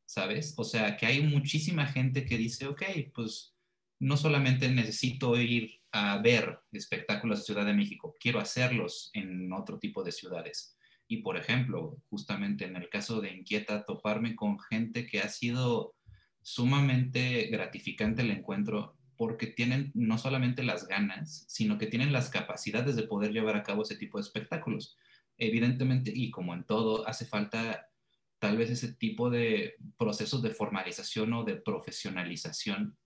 ¿sabes? O sea, que hay muchísima gente que dice, ok, pues no solamente necesito ir a ver espectáculos de Ciudad de México, quiero hacerlos en otro tipo de ciudades. Y por ejemplo, justamente en el caso de Inquieta, toparme con gente que ha sido sumamente gratificante el encuentro, porque tienen no solamente las ganas, sino que tienen las capacidades de poder llevar a cabo ese tipo de espectáculos. Evidentemente, y como en todo, hace falta tal vez ese tipo de procesos de formalización o de profesionalización,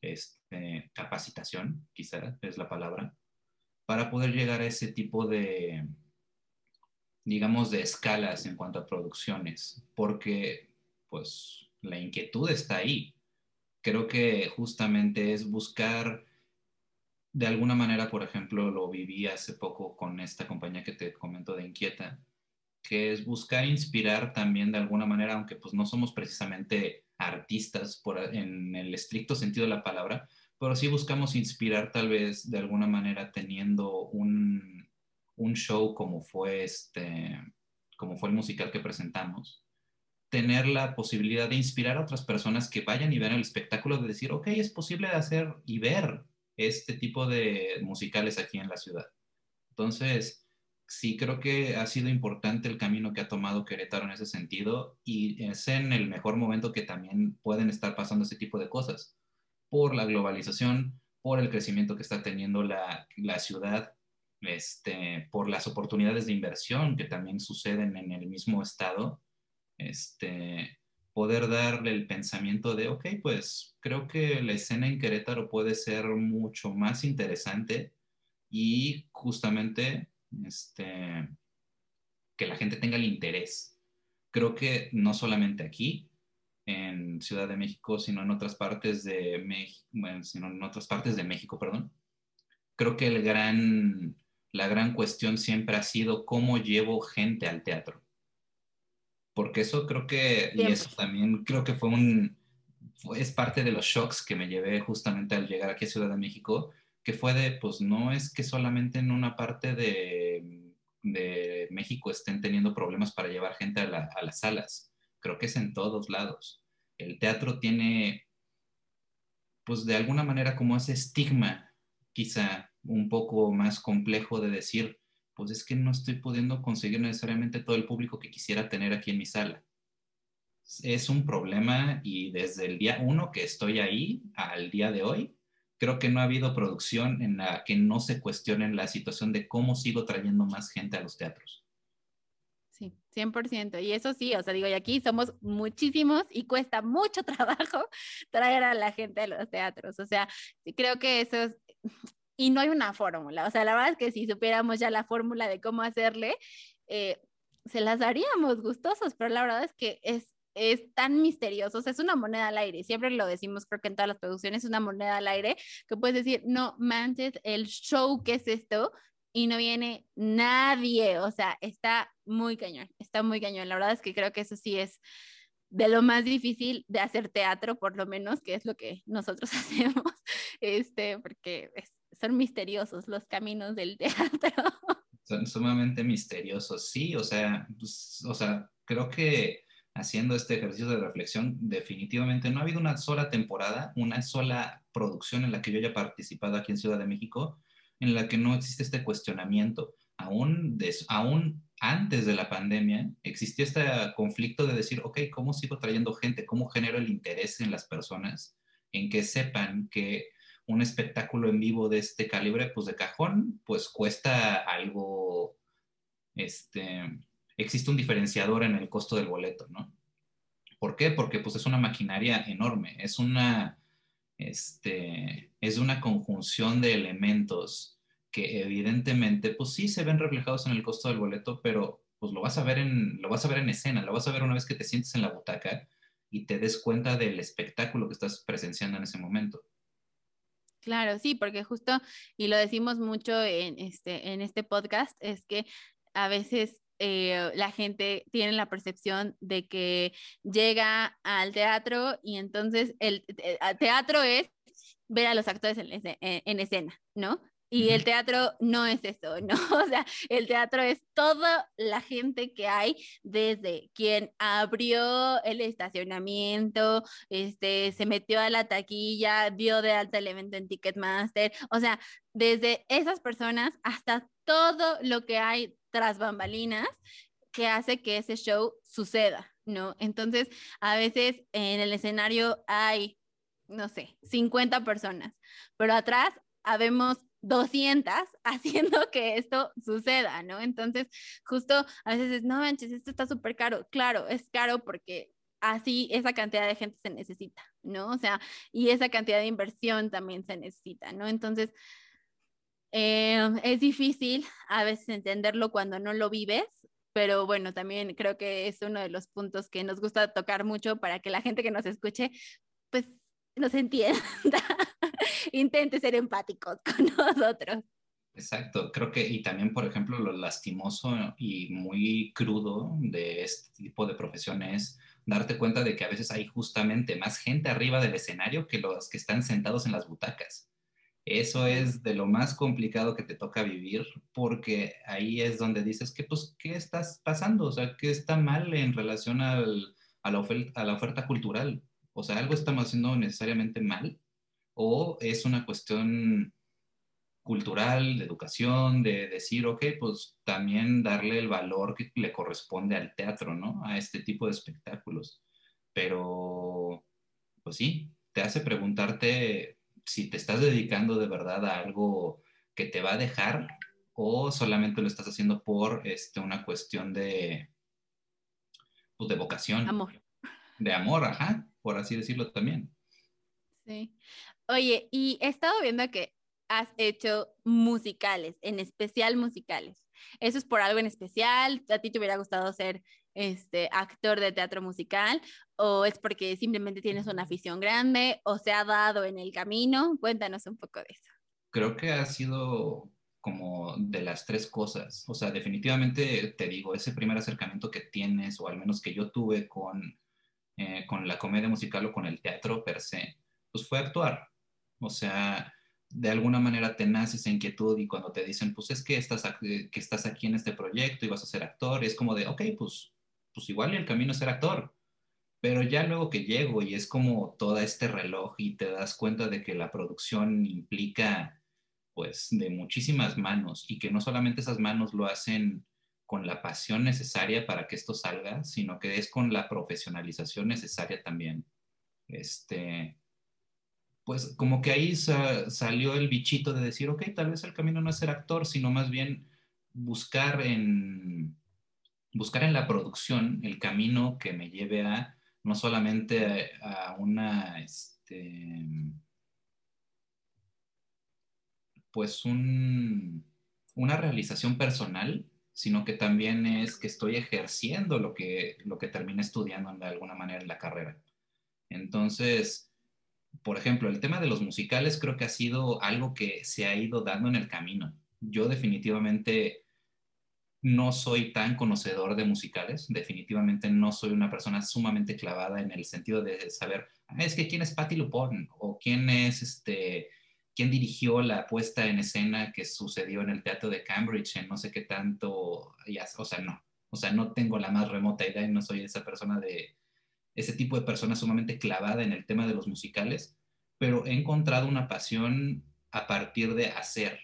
este, capacitación, quizá es la palabra, para poder llegar a ese tipo de, digamos, de escalas en cuanto a producciones, porque pues la inquietud está ahí. Creo que justamente es buscar, de alguna manera, por ejemplo, lo viví hace poco con esta compañía que te comento de Inquieta, que es buscar inspirar también de alguna manera, aunque pues no somos precisamente artistas por, en el estricto sentido de la palabra, pero sí buscamos inspirar tal vez de alguna manera teniendo un, un show como fue este, como fue el musical que presentamos, tener la posibilidad de inspirar a otras personas que vayan y vean el espectáculo, de decir, ok, es posible hacer y ver este tipo de musicales aquí en la ciudad. Entonces, sí creo que ha sido importante el camino que ha tomado Querétaro en ese sentido y es en el mejor momento que también pueden estar pasando ese tipo de cosas por la globalización, por el crecimiento que está teniendo la, la ciudad, este, por las oportunidades de inversión que también suceden en el mismo estado, este, poder darle el pensamiento de, ok, pues creo que la escena en Querétaro puede ser mucho más interesante y justamente este, que la gente tenga el interés. Creo que no solamente aquí, en Ciudad de México, sino en otras partes de México, sino en otras partes de México, perdón. Creo que el gran, la gran cuestión siempre ha sido cómo llevo gente al teatro. Porque eso creo que, y eso también creo que fue un, es parte de los shocks que me llevé justamente al llegar aquí a Ciudad de México, que fue de, pues no es que solamente en una parte de, de México estén teniendo problemas para llevar gente a, a, las salas. Creo que es en todos lados. El teatro tiene, pues de alguna manera como ese estigma, quizá un poco más complejo de decir, pues es que no estoy pudiendo conseguir necesariamente todo el público que quisiera tener aquí en mi sala. Es un problema y desde el día uno que estoy ahí al día de hoy, creo que no ha habido producción en la que no se cuestione la situación de cómo sigo trayendo más gente a los teatros. Sí, 100%. Y eso sí, o sea, digo, y aquí somos muchísimos y cuesta mucho trabajo traer a la gente a los teatros. O sea, creo que eso es, y no hay una fórmula. O sea, la verdad es que si supiéramos ya la fórmula de cómo hacerle, eh, se las daríamos gustosos, pero la verdad es que es es tan misterioso, o sea, es una moneda al aire, siempre lo decimos, creo que en todas las producciones es una moneda al aire, que puedes decir, no manches, el show que es esto, y no viene nadie, o sea, está muy cañón, está muy cañón, la verdad es que creo que eso sí es de lo más difícil de hacer teatro, por lo menos, que es lo que nosotros hacemos, este, porque son misteriosos los caminos del teatro. Son sumamente misteriosos, sí, o sea, pues, o sea, creo que haciendo este ejercicio de reflexión, definitivamente no ha habido una sola temporada, una sola producción en la que yo haya participado aquí en Ciudad de México, en la que no existe este cuestionamiento. Aún, aún antes de la pandemia existía este conflicto de decir, ok, ¿cómo sigo trayendo gente? ¿Cómo genero el interés en las personas? En que sepan que un espectáculo en vivo de este calibre, pues de cajón, pues cuesta algo, este, existe un diferenciador en el costo del boleto, ¿no? ¿Por qué? Porque pues es una maquinaria enorme, es una, este, es una conjunción de elementos que evidentemente pues sí se ven reflejados en el costo del boleto, pero pues lo vas a ver en, lo vas a ver en escena, lo vas a ver una vez que te sientes en la butaca y te des cuenta del espectáculo que estás presenciando en ese momento. Claro, sí, porque justo, y lo decimos mucho en este, en este podcast, es que a veces eh, la gente tiene la percepción de que llega al teatro y entonces el, eh, teatro es ver a los actores en, en escena, ¿no? Y el teatro no es eso, ¿no? O sea, el teatro es toda la gente que hay, desde quien abrió el estacionamiento, este, se metió a la taquilla, dio de alta el evento en Ticketmaster, o sea, desde esas personas hasta todo lo que hay tras bambalinas que hace que ese show suceda, ¿no? Entonces, a veces en el escenario hay no sé, 50 personas, pero atrás habemos 200 haciendo que esto suceda, ¿no? Entonces, justo a veces es, no manches, esto está súper caro. Claro, es caro porque así esa cantidad de gente se necesita, ¿no? O sea, y esa cantidad de inversión también se necesita, ¿no? Entonces, eh, es difícil a veces entenderlo cuando no lo vives, pero bueno, también creo que es uno de los puntos que nos gusta tocar mucho para que la gente que nos escuche, pues nos entienda, intente ser empáticos con nosotros. Exacto, creo que, y también, por ejemplo, lo lastimoso y muy crudo de este tipo de profesiones, darte cuenta de que a veces hay justamente más gente arriba del escenario que los que están sentados en las butacas. Eso es de lo más complicado que te toca vivir, porque ahí es donde dices que, pues, ¿qué estás pasando? O sea, ¿qué está mal en relación al, a, la oferta, a la oferta cultural? O sea, ¿algo estamos haciendo necesariamente mal? ¿O es una cuestión cultural, de educación, de decir, ok, pues también darle el valor que le corresponde al teatro, ¿no? A este tipo de espectáculos. Pero, pues sí, te hace preguntarte si te estás dedicando de verdad a algo que te va a dejar o solamente lo estás haciendo por este, una cuestión de, pues, de vocación. Amor. De amor, ajá, por así decirlo también. Sí. Oye, y he estado viendo que has hecho musicales, en especial musicales. ¿Eso es por algo en especial? ¿A ti te hubiera gustado ser este, actor de teatro musical? ¿O es porque simplemente tienes una afición grande? ¿O se ha dado en el camino? Cuéntanos un poco de eso. Creo que ha sido como de las tres cosas. O sea, definitivamente te digo, ese primer acercamiento que tienes, o al menos que yo tuve con, eh, con la comedia musical o con el teatro per se, pues fue actuar. O sea, de alguna manera te nace esa inquietud y cuando te dicen, pues es que estás, que estás aquí en este proyecto y vas a ser actor, es como de, ok, pues, pues igual el camino es ser actor. Pero ya luego que llego y es como todo este reloj y te das cuenta de que la producción implica pues de muchísimas manos y que no solamente esas manos lo hacen con la pasión necesaria para que esto salga, sino que es con la profesionalización necesaria también. Este, pues como que ahí salió el bichito de decir, ok, tal vez el camino no es ser actor, sino más bien buscar en, buscar en la producción el camino que me lleve a no solamente a, una, este, pues un, una realización personal, sino que también es que estoy ejerciendo lo que, lo que terminé estudiando de alguna manera en la carrera. Entonces, por ejemplo, el tema de los musicales creo que ha sido algo que se ha ido dando en el camino. Yo definitivamente no soy tan conocedor de musicales, definitivamente no soy una persona sumamente clavada en el sentido de saber, es que quién es Patti LuPone o quién es este, quién dirigió la puesta en escena que sucedió en el Teatro de Cambridge en no sé qué tanto, o sea, no, o sea, no tengo la más remota idea y no soy esa persona de, ese tipo de persona sumamente clavada en el tema de los musicales, pero he encontrado una pasión a partir de hacer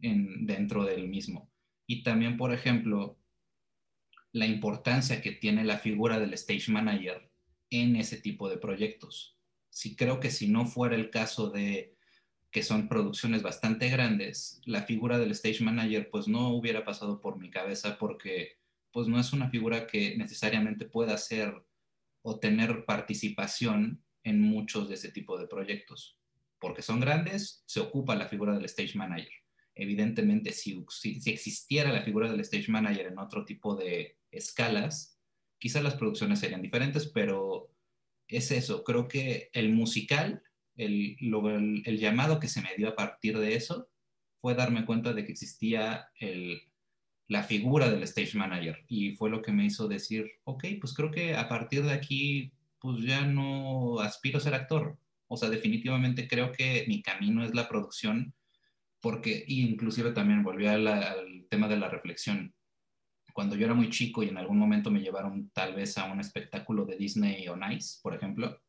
en, dentro del mismo. Y también, por ejemplo, la importancia que tiene la figura del stage manager en ese tipo de proyectos. Sí creo que si no fuera el caso de que son producciones bastante grandes, la figura del stage manager pues no hubiera pasado por mi cabeza porque pues no es una figura que necesariamente pueda ser o tener participación en muchos de ese tipo de proyectos. Porque son grandes, se ocupa la figura del stage manager. Evidentemente, si, si, existiera la figura del stage manager en otro tipo de escalas, quizás las producciones serían diferentes, pero es eso. Creo que el musical, el, el llamado que se me dio a partir de eso, fue darme cuenta de que existía el, la figura del stage manager y fue lo que me hizo decir, ok, pues creo que a partir de aquí, pues ya no aspiro a ser actor. O sea, definitivamente creo que mi camino es la producción porque inclusive también volví al tema de la reflexión. Cuando yo era muy chico y en algún momento me llevaron tal vez a un espectáculo de Disney o Nice, por ejemplo,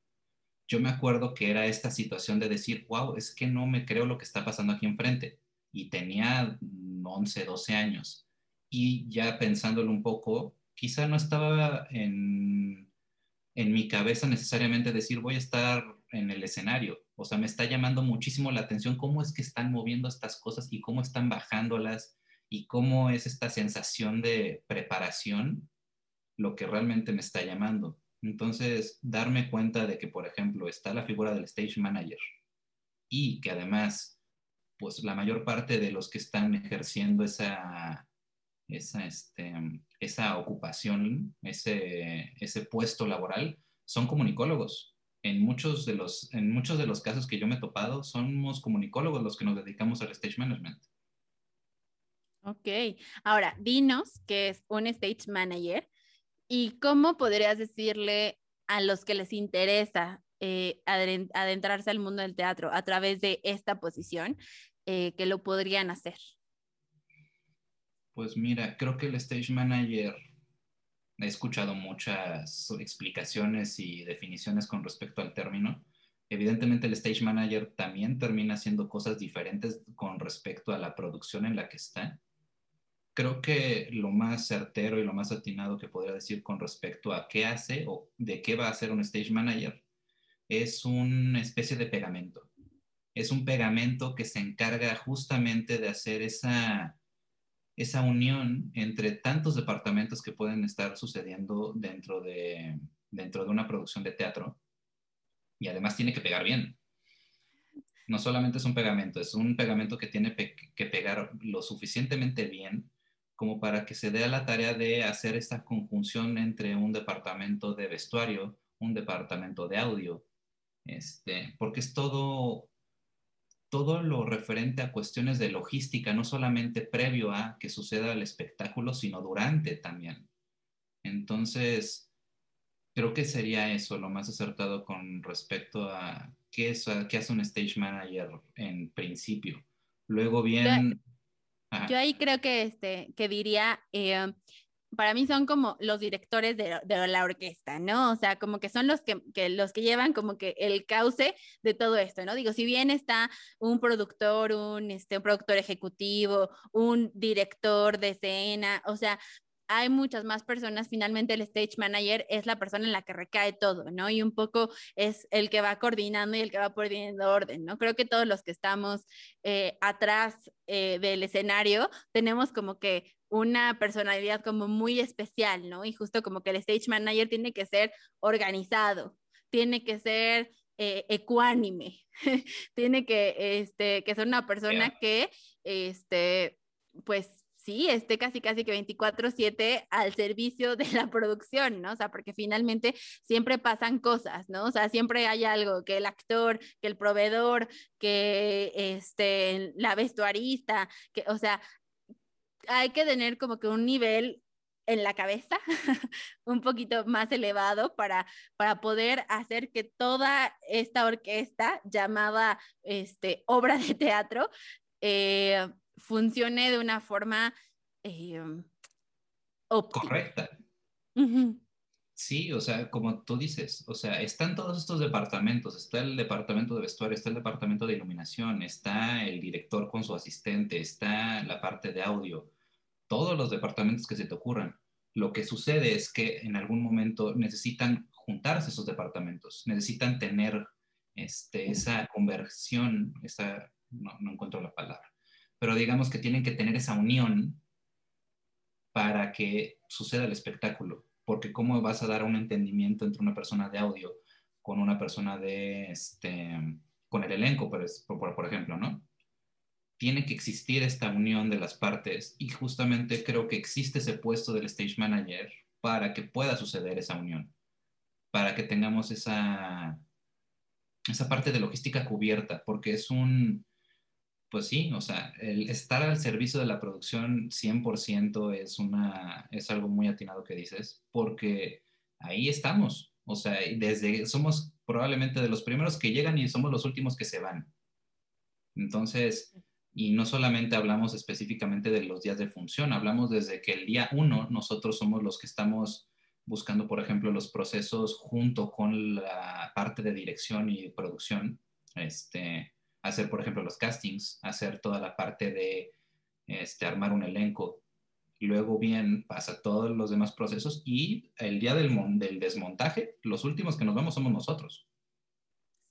yo me acuerdo que era esta situación de decir, wow, es que no me creo lo que está pasando aquí enfrente. Y tenía 11, 12 años y ya pensándolo un poco, quizá no estaba en, en mi cabeza necesariamente decir voy a estar en el escenario, O sea, me está llamando muchísimo la atención cómo es que están moviendo estas cosas y cómo están bajándolas y cómo es esta sensación de preparación lo que realmente me está llamando. Entonces, darme cuenta de que, por ejemplo, está la figura del stage manager y que además, pues la mayor parte de los que están ejerciendo esa, esa, este, ocupación, ese, ese puesto laboral, son comunicólogos. En muchos, de los, en muchos de los casos que yo me he topado, somos comunicólogos los que nos dedicamos al stage management. Ok, ahora dinos qué es un stage manager y cómo podrías decirle a los que les interesa eh, adentrarse al mundo del teatro a través de esta posición eh, que lo podrían hacer. Pues mira, creo que el stage manager, he escuchado muchas explicaciones y definiciones con respecto al término. Evidentemente el stage manager también termina haciendo cosas diferentes con respecto a la producción en la que está. Creo que lo más certero y lo más atinado que podría decir con respecto a qué hace o de qué va a hacer un stage manager es una especie de pegamento. Es un pegamento que se encarga justamente de hacer esa esa unión entre tantos departamentos que pueden estar sucediendo dentro de, dentro de una producción de teatro y además tiene que pegar bien. No solamente es un pegamento, es un pegamento que tiene que pegar lo suficientemente bien como para que se dé a la tarea de hacer esta conjunción entre un departamento de vestuario, un departamento de audio, este, porque es todo todo lo referente a cuestiones de logística, no solamente previo a que suceda el espectáculo, sino durante también. Entonces, creo que sería eso lo más acertado con respecto a qué, es, qué hace un stage manager en principio. Luego bien... Yo, ahí creo que, este, que diría, eh, para mí son como los directores de, la orquesta, ¿no? O sea, como que son los que, los que llevan como que el cauce de todo esto, ¿no? Digo, si bien está un productor, un, este, un productor ejecutivo, un director de escena, o sea, hay muchas más personas, finalmente el stage manager es la persona en la que recae todo, ¿no? Y un poco es el que va coordinando y el que va poniendo orden, ¿no? Creo que todos los que estamos eh, atrás eh, del escenario tenemos como que una personalidad como muy especial, ¿no? Y justo como que el stage manager tiene que ser organizado, tiene que ser eh, ecuánime, tiene que, este, que ser una persona que, este, pues sí, esté casi casi que 24/7 al servicio de la producción, ¿no? O sea, porque finalmente siempre pasan cosas, ¿no? O sea, siempre hay algo, que el actor, que el proveedor, que este, la vestuarista, que, o sea, hay que tener como que un nivel en la cabeza un poquito más elevado para, para poder hacer que toda esta orquesta llamada este, obra de teatro eh, funcione de una forma eh, correcta. Sí, o sea, como tú dices, o sea, están todos estos departamentos, está el departamento de vestuario, está el departamento de iluminación, está el director con su asistente, está la parte de audio, todos los departamentos que se te ocurran. Lo que sucede es que en algún momento necesitan juntarse esos departamentos, necesitan tener este, esa conversión, esa, no, no encuentro la palabra, pero digamos que tienen que tener esa unión para que suceda el espectáculo, porque cómo vas a dar un entendimiento entre una persona de audio con una persona de, este, con el elenco, por, por, por ejemplo, ¿no? Tiene que existir esta unión de las partes y justamente creo que existe ese puesto del stage manager para que pueda suceder esa unión, para que tengamos esa, esa parte de logística cubierta, porque es un, pues sí, o sea, el estar al servicio de la producción 100% es, una, es algo muy atinado que dices, porque ahí estamos, o sea, desde, somos probablemente de los primeros que llegan y somos los últimos que se van. Entonces, y no solamente hablamos específicamente de los días de función, hablamos desde que el día uno nosotros somos los que estamos buscando, por ejemplo, los procesos junto con la parte de dirección y producción, este, hacer, por ejemplo, los castings, hacer toda la parte de este, armar un elenco. Luego bien pasa todos los demás procesos y el día del, del desmontaje, los últimos que nos vamos somos nosotros.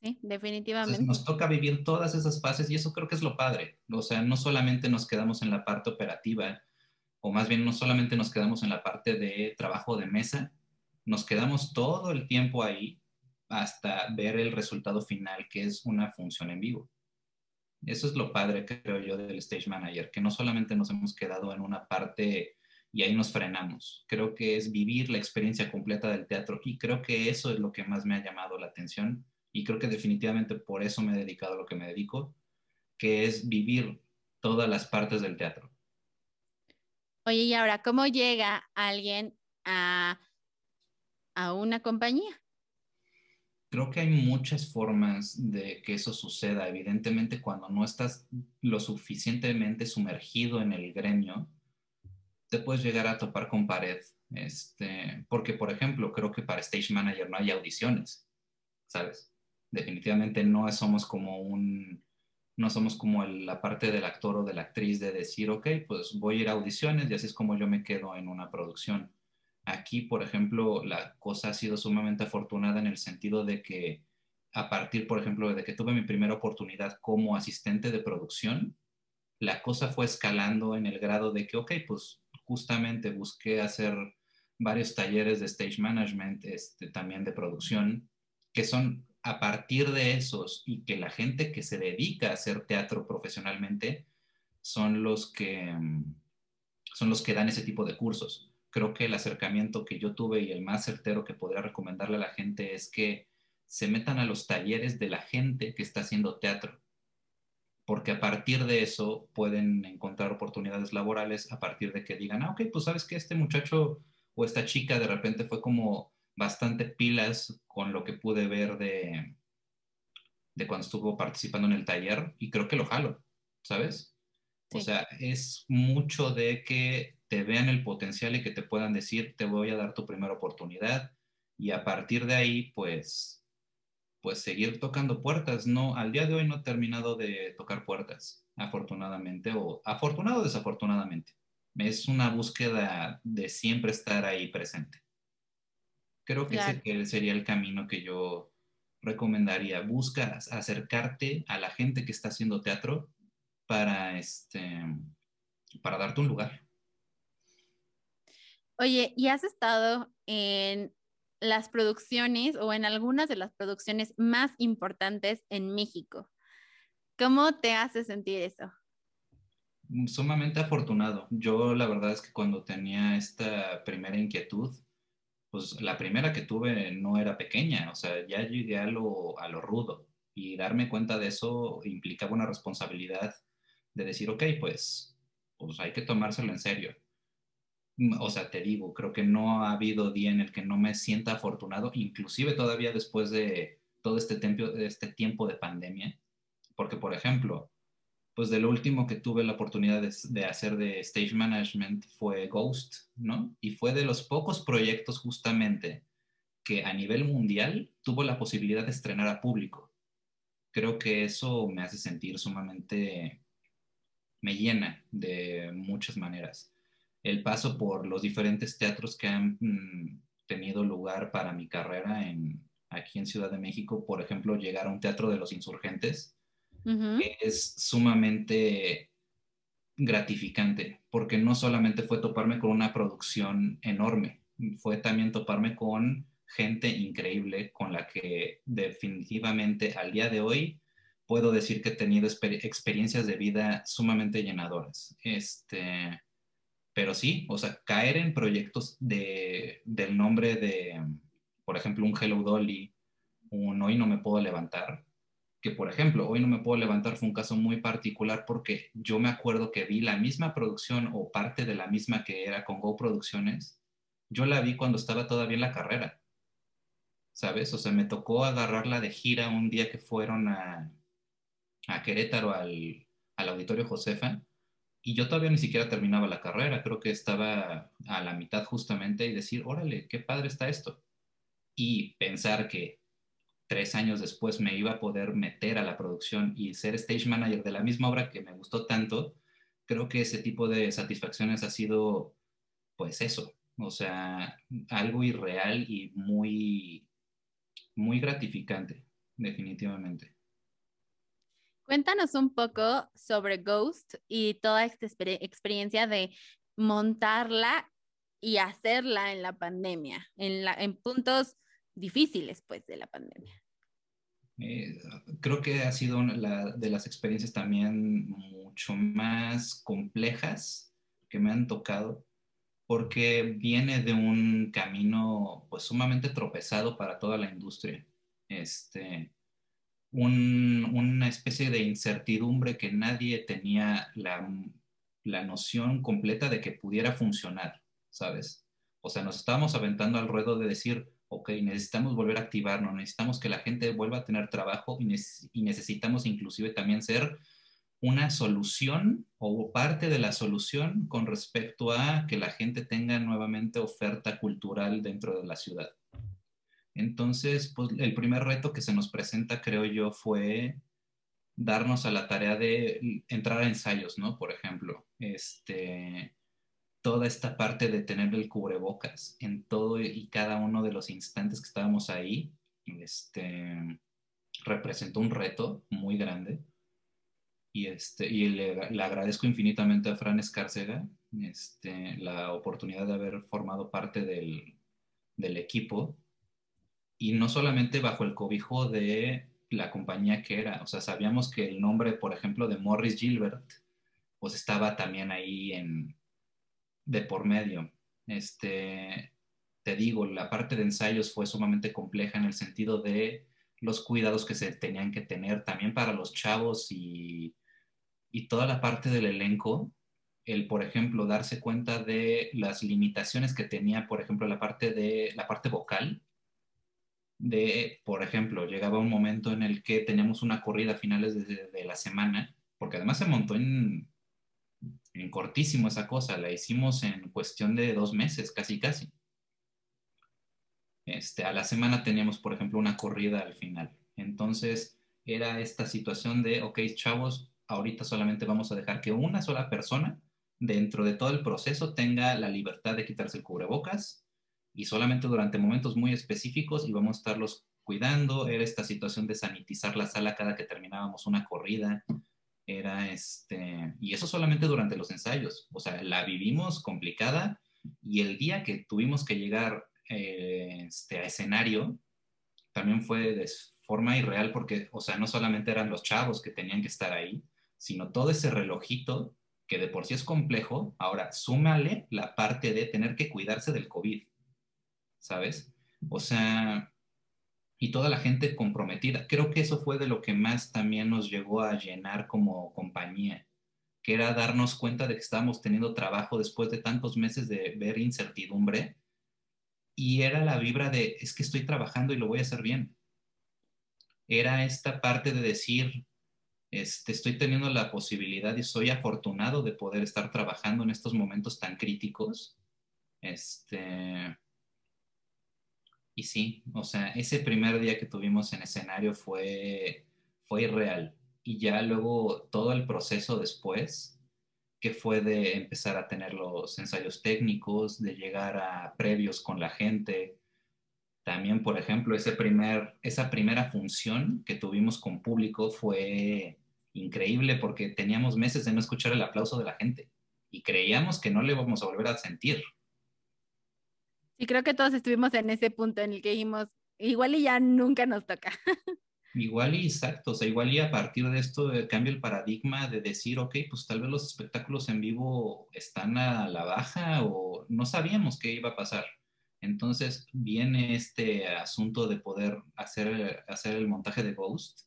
Sí, definitivamente. nos toca vivir todas esas fases y eso creo que es lo padre. O sea, no solamente nos quedamos en la parte operativa, o más bien no solamente nos quedamos en la parte de trabajo de mesa, nos quedamos todo el tiempo ahí hasta ver el resultado final, que es una función en vivo. Eso es lo padre, creo yo, del stage manager, que no solamente nos hemos quedado en una parte y ahí nos frenamos. Creo que es vivir la experiencia completa del teatro y creo que eso es lo que más me ha llamado la atención y creo que definitivamente por eso me he dedicado a lo que me dedico, que es vivir todas las partes del teatro. Oye, y ahora, ¿cómo llega alguien a, a una compañía? Creo que hay muchas formas de que eso suceda. Evidentemente, cuando no estás lo suficientemente sumergido en el gremio, te puedes llegar a topar con pared. Este, porque, por ejemplo, creo que para Stage Manager no hay audiciones, ¿sabes? Definitivamente no somos como un, no somos como la parte del actor o de la actriz de decir, ok, pues voy a ir a audiciones y así es como yo me quedo en una producción. Aquí, por ejemplo, la cosa ha sido sumamente afortunada en el sentido de que a partir, por ejemplo, de que tuve mi primera oportunidad como asistente de producción, la cosa fue escalando en el grado de que, ok, pues justamente busqué hacer varios talleres de stage management, este, también de producción, que son a partir de esos y que la gente que se dedica a hacer teatro profesionalmente son los que mm, son los que dan ese tipo de cursos. Creo que el acercamiento que yo tuve y el más certero que podría recomendarle a la gente es que se metan a los talleres de la gente que está haciendo teatro, porque a partir de eso pueden encontrar oportunidades laborales a partir de que digan, ah, ok, pues sabes que este muchacho o esta chica de repente fue como bastante pilas con lo que pude ver de, de cuando estuvo participando en el taller y creo que lo jalo, ¿sabes? O sea, es mucho de que te vean el potencial y que te puedan decir, te voy a dar tu primera oportunidad y a partir de ahí, pues, pues seguir tocando puertas. No, al día de hoy no he terminado de tocar puertas, afortunadamente, o afortunado o desafortunadamente. Es una búsqueda de siempre estar ahí presente. Creo que ese sería el camino que yo recomendaría. Busca acercarte a la gente que está haciendo teatro para, este, para darte un lugar. Oye, ¿y has estado en las producciones o en algunas de las producciones más importantes en México? ¿Cómo te hace sentir eso? Sumamente afortunado. Yo la verdad es que cuando tenía esta primera inquietud, pues la primera que tuve no era pequeña, o sea, ya llegué a lo, a lo rudo y darme cuenta de eso implicaba una responsabilidad de decir, ok, pues, pues hay que tomárselo en serio. Mm, o sea, te digo, creo que no ha habido día en el que no me sienta afortunado, inclusive todavía después de todo este tiempo, este tiempo de pandemia, porque, por ejemplo, pues de lo último que tuve la oportunidad de, hacer de stage management fue Ghost, ¿no? Y fue de los pocos proyectos justamente que a nivel mundial tuvo la posibilidad de estrenar a público. Creo que eso me hace sentir sumamente, me llena de muchas maneras. El paso por los diferentes teatros que han mm, tenido lugar para mi carrera en, aquí en Ciudad de México, por ejemplo, llegar a un teatro de los insurgentes, es sumamente gratificante, porque no solamente fue toparme con una producción enorme, fue también toparme con gente increíble con la que definitivamente al día de hoy puedo decir que he tenido experiencias de vida sumamente llenadoras. Este, pero sí, o sea, caer en proyectos de, del nombre de, por ejemplo, un Hello Dolly, un Hoy no me puedo levantar, que, por ejemplo, hoy no me puedo levantar fue un caso muy particular porque yo me acuerdo que vi la misma producción o parte de la misma que era con Go Producciones, yo la vi cuando estaba todavía en la carrera, ¿sabes? O sea, me tocó agarrarla de gira un día que fueron a, a Querétaro al, al Auditorio Josefa y yo todavía ni siquiera terminaba la carrera, creo que estaba a la mitad justamente y decir, órale, qué padre está esto. Y pensar que tres años después me iba a poder meter a la producción y ser stage manager de la misma obra que me gustó tanto, creo que ese tipo de satisfacciones ha sido, pues eso, o sea, algo irreal y muy, muy gratificante. definitivamente. Cuéntanos un poco sobre Ghost y toda esta experiencia de montarla y hacerla en la pandemia, en, puntos difíciles pues de la pandemia. Eh, creo que ha sido una de las experiencias también mucho más complejas que me han tocado porque viene de un camino pues sumamente tropezado para toda la industria. Este, una especie de incertidumbre que nadie tenía la, la noción completa de que pudiera funcionar, ¿sabes? O sea, nos estábamos aventando al ruedo de decir, ok, necesitamos volver a activarnos, necesitamos que la gente vuelva a tener trabajo y, y, necesitamos inclusive también ser una solución o parte de la solución con respecto a que la gente tenga nuevamente oferta cultural dentro de la ciudad. Entonces, pues el primer reto que se nos presenta, creo yo, fue darnos a la tarea de entrar a ensayos, ¿no? Por ejemplo, este, toda esta parte de tener el cubrebocas en todo y cada uno de los instantes que estábamos ahí, este, representó un reto muy grande. Y, este, y le, agradezco infinitamente a Fran Escárcega este, la oportunidad de haber formado parte del, del equipo y no solamente bajo el cobijo de la compañía que era, o sea, sabíamos que el nombre, por ejemplo, de Morris Gilbert, pues estaba también ahí en, de por medio. Este, te digo, la parte de ensayos fue sumamente compleja en el sentido de los cuidados que se tenían que tener también para los chavos y, y toda la parte del elenco, el, por ejemplo, darse cuenta de las limitaciones que tenía, por ejemplo, la parte de la parte vocal, de, por ejemplo, llegaba un momento en el que teníamos una corrida a finales de, de la semana, porque además se montó en en cortísimo esa cosa, la hicimos en cuestión de dos meses, casi casi. Este, a la semana teníamos, por ejemplo, una corrida al final. Entonces, era esta situación de, ok, chavos, ahorita solamente vamos a dejar que una sola persona dentro de todo el proceso tenga la libertad de quitarse el cubrebocas y solamente durante momentos muy específicos y vamos a estarlos cuidando. Era esta situación de sanitizar la sala cada que terminábamos una corrida era este, y eso solamente durante los ensayos, o sea, la vivimos complicada y el día que tuvimos que llegar eh, este, a escenario, también fue de forma irreal porque, o sea, no solamente eran los chavos que tenían que estar ahí, sino todo ese relojito que de por sí es complejo, ahora súmale la parte de tener que cuidarse del COVID, ¿sabes? O sea, y toda la gente comprometida. Creo que eso fue de lo que más también nos llegó a llenar como compañía, que era darnos cuenta de que estábamos teniendo trabajo después de tantos meses de ver incertidumbre y era la vibra de, es que estoy trabajando y lo voy a hacer bien. Era esta parte de decir, este, estoy teniendo la posibilidad y soy afortunado de poder estar trabajando en estos momentos tan críticos. Este, y sí, o sea, ese primer día que tuvimos en escenario fue, fue irreal. Y ya luego todo el proceso después, que fue de empezar a tener los ensayos técnicos, de llegar a previos con la gente. También, por ejemplo, ese primer, esa primera función que tuvimos con público fue increíble porque teníamos meses de no escuchar el aplauso de la gente y creíamos que no le íbamos a volver a sentir. Y creo que todos estuvimos en ese punto en el que dijimos, igual y ya nunca nos toca. Igual y exacto, o sea, igual y a partir de esto cambia el paradigma de decir, ok, pues tal vez los espectáculos en vivo están a la baja o no sabíamos qué iba a pasar. Entonces viene este asunto de poder hacer, hacer el montaje de Ghost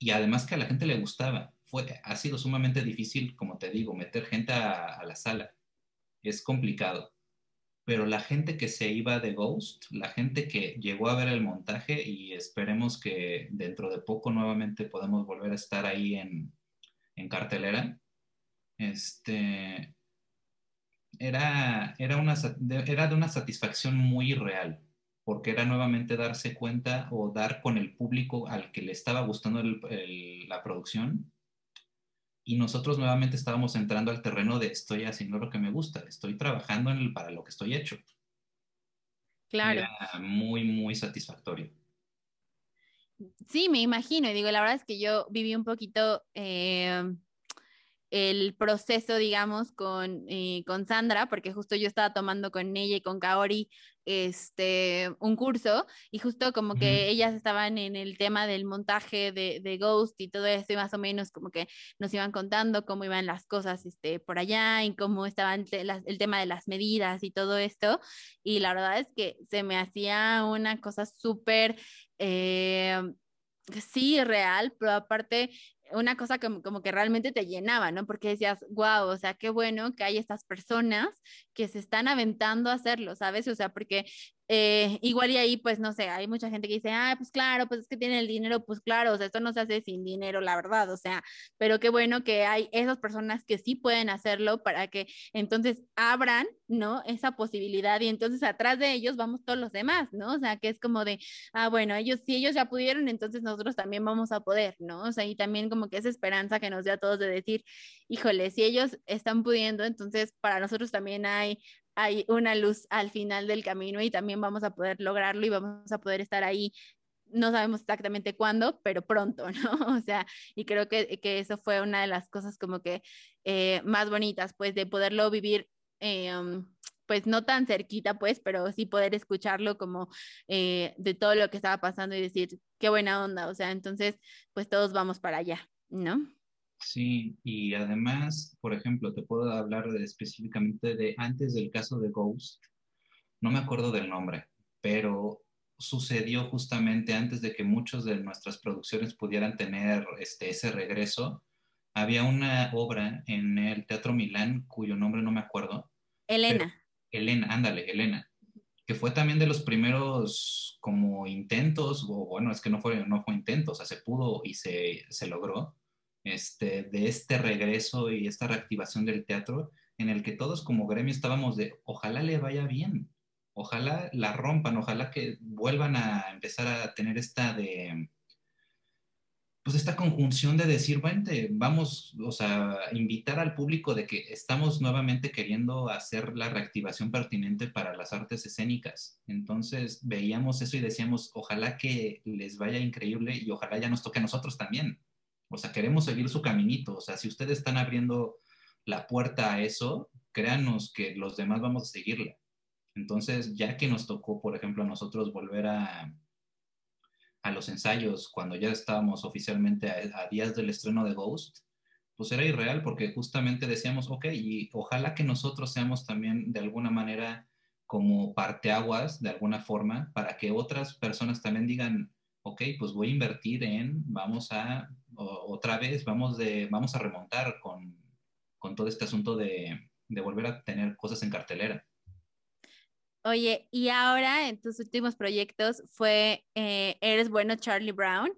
y además que a la gente le gustaba. Fue, ha sido sumamente difícil, como te digo, meter gente a la sala. Es complicado pero la gente que se iba de Ghost, la gente que llegó a ver el montaje y esperemos que dentro de poco nuevamente podamos volver a estar ahí en, cartelera, este, era, era de una satisfacción muy real, porque era nuevamente darse cuenta o dar con el público al que le estaba gustando la producción y nosotros nuevamente estábamos entrando al terreno de estoy haciendo lo que me gusta, estoy trabajando en el, para lo que estoy hecho. Claro. Era muy, muy satisfactorio. Sí, me imagino. Y digo, la verdad es que yo viví un poquito eh, el proceso, digamos, con, eh, con Sandra, porque justo yo estaba tomando con ella y con Kaori este, un curso y justo como que ellas estaban en el tema del montaje de, de, Ghost y todo eso y más o menos como que nos iban contando cómo iban las cosas este, por allá y cómo estaban el tema de las medidas y todo esto y la verdad es que se me hacía una cosa súper... Eh, sí, real, pero aparte una cosa como, como, que realmente te llenaba, ¿no? Porque decías, wow, o sea, qué bueno que hay estas personas que se están aventando a hacerlo, ¿sabes? O sea, porque eh, igual y ahí, pues no sé, hay mucha gente que dice, ah, pues claro, pues es que tienen el dinero, pues claro, o sea, esto no se hace sin dinero, la verdad, o sea, pero qué bueno que hay esas personas que sí pueden hacerlo para que entonces abran, ¿no? Esa posibilidad y entonces atrás de ellos vamos todos los demás, ¿no? O sea, que es como de, ah, bueno, ellos, si ellos ya pudieron, entonces nosotros también vamos a poder, ¿no? O sea, y también como que esa esperanza que nos da a todos de decir, híjole, si ellos están pudiendo, entonces para nosotros también hay hay una luz al final del camino y también vamos a poder lograrlo y vamos a poder estar ahí. No sabemos exactamente cuándo, pero pronto, ¿no? O sea, y creo que, que eso fue una de las cosas como que eh, más bonitas, pues, de poderlo vivir. Eh, um, pues no tan cerquita, pues, pero sí poder escucharlo como eh, de todo lo que estaba pasando y decir, qué buena onda, o sea, entonces, pues todos vamos para allá, ¿no? Sí, y además, por ejemplo, te puedo hablar específicamente de antes del caso de Ghost, no me acuerdo del nombre, pero sucedió justamente antes de que muchas de nuestras producciones pudieran tener este, ese regreso. Había una obra en el Teatro Milán cuyo nombre no me acuerdo. Elena. Elena, ándale, Elena, que fue también de los primeros como intentos, o bueno, es que no fue, no fue intento, o sea, se pudo y se, se logró este, de este regreso y esta reactivación del teatro en el que todos como gremio estábamos de, ojalá le vaya bien, ojalá la rompan, ojalá que vuelvan a empezar a tener esta de, pues esta conjunción de decir, bueno, vamos, o sea, invitar al público de que estamos nuevamente queriendo hacer la reactivación pertinente para las artes escénicas. Entonces veíamos eso y decíamos, ojalá que les vaya increíble y ojalá ya nos toque a nosotros también. O sea, queremos seguir su caminito. O sea, si ustedes están abriendo la puerta a eso, créanos que los demás vamos a seguirla. Entonces, ya que nos tocó, por ejemplo, a nosotros volver a, a los ensayos cuando ya estábamos oficialmente a, días del estreno de Ghost, pues era irreal porque justamente decíamos, ok, y ojalá que nosotros seamos también de alguna manera como parteaguas, de alguna forma, para que otras personas también digan, ok, pues voy a invertir en, vamos a otra vez vamos, de, vamos a remontar con, con todo este asunto de, de, volver a tener cosas en cartelera. Obye, y ahora en tus últimos proyectos fue eh, Eres Bueno Charlie Brown,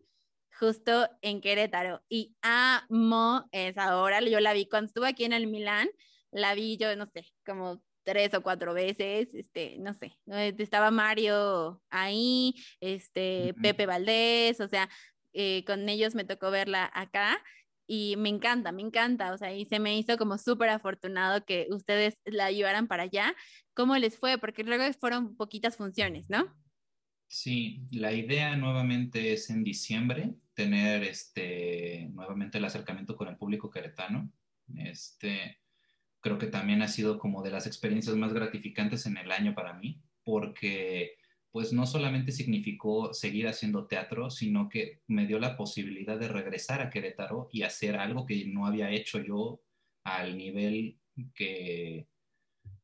justo en Querétaro. Y amo esa obra. Yo la vi cuando estuve aquí en el Milán, la vi yo, no sé, como tres o cuatro veces, este, no sé, estaba Mario ahí, este, Pepe Valdés, o sea, eh, con ellos me tocó verla acá y me encanta, me encanta, o sea, y se me hizo como súper afortunado que ustedes la llevaran para allá. ¿Cómo les fue? Porque luego fueron poquitas funciones, ¿no? Sí, la idea nuevamente es en diciembre tener este nuevamente el acercamiento con el público queretano. Este creo que también ha sido como de las experiencias más gratificantes en el año para mí, porque pues no solamente significó seguir haciendo teatro, sino que me dio la posibilidad de regresar a Querétaro y hacer algo que no había hecho yo al nivel que,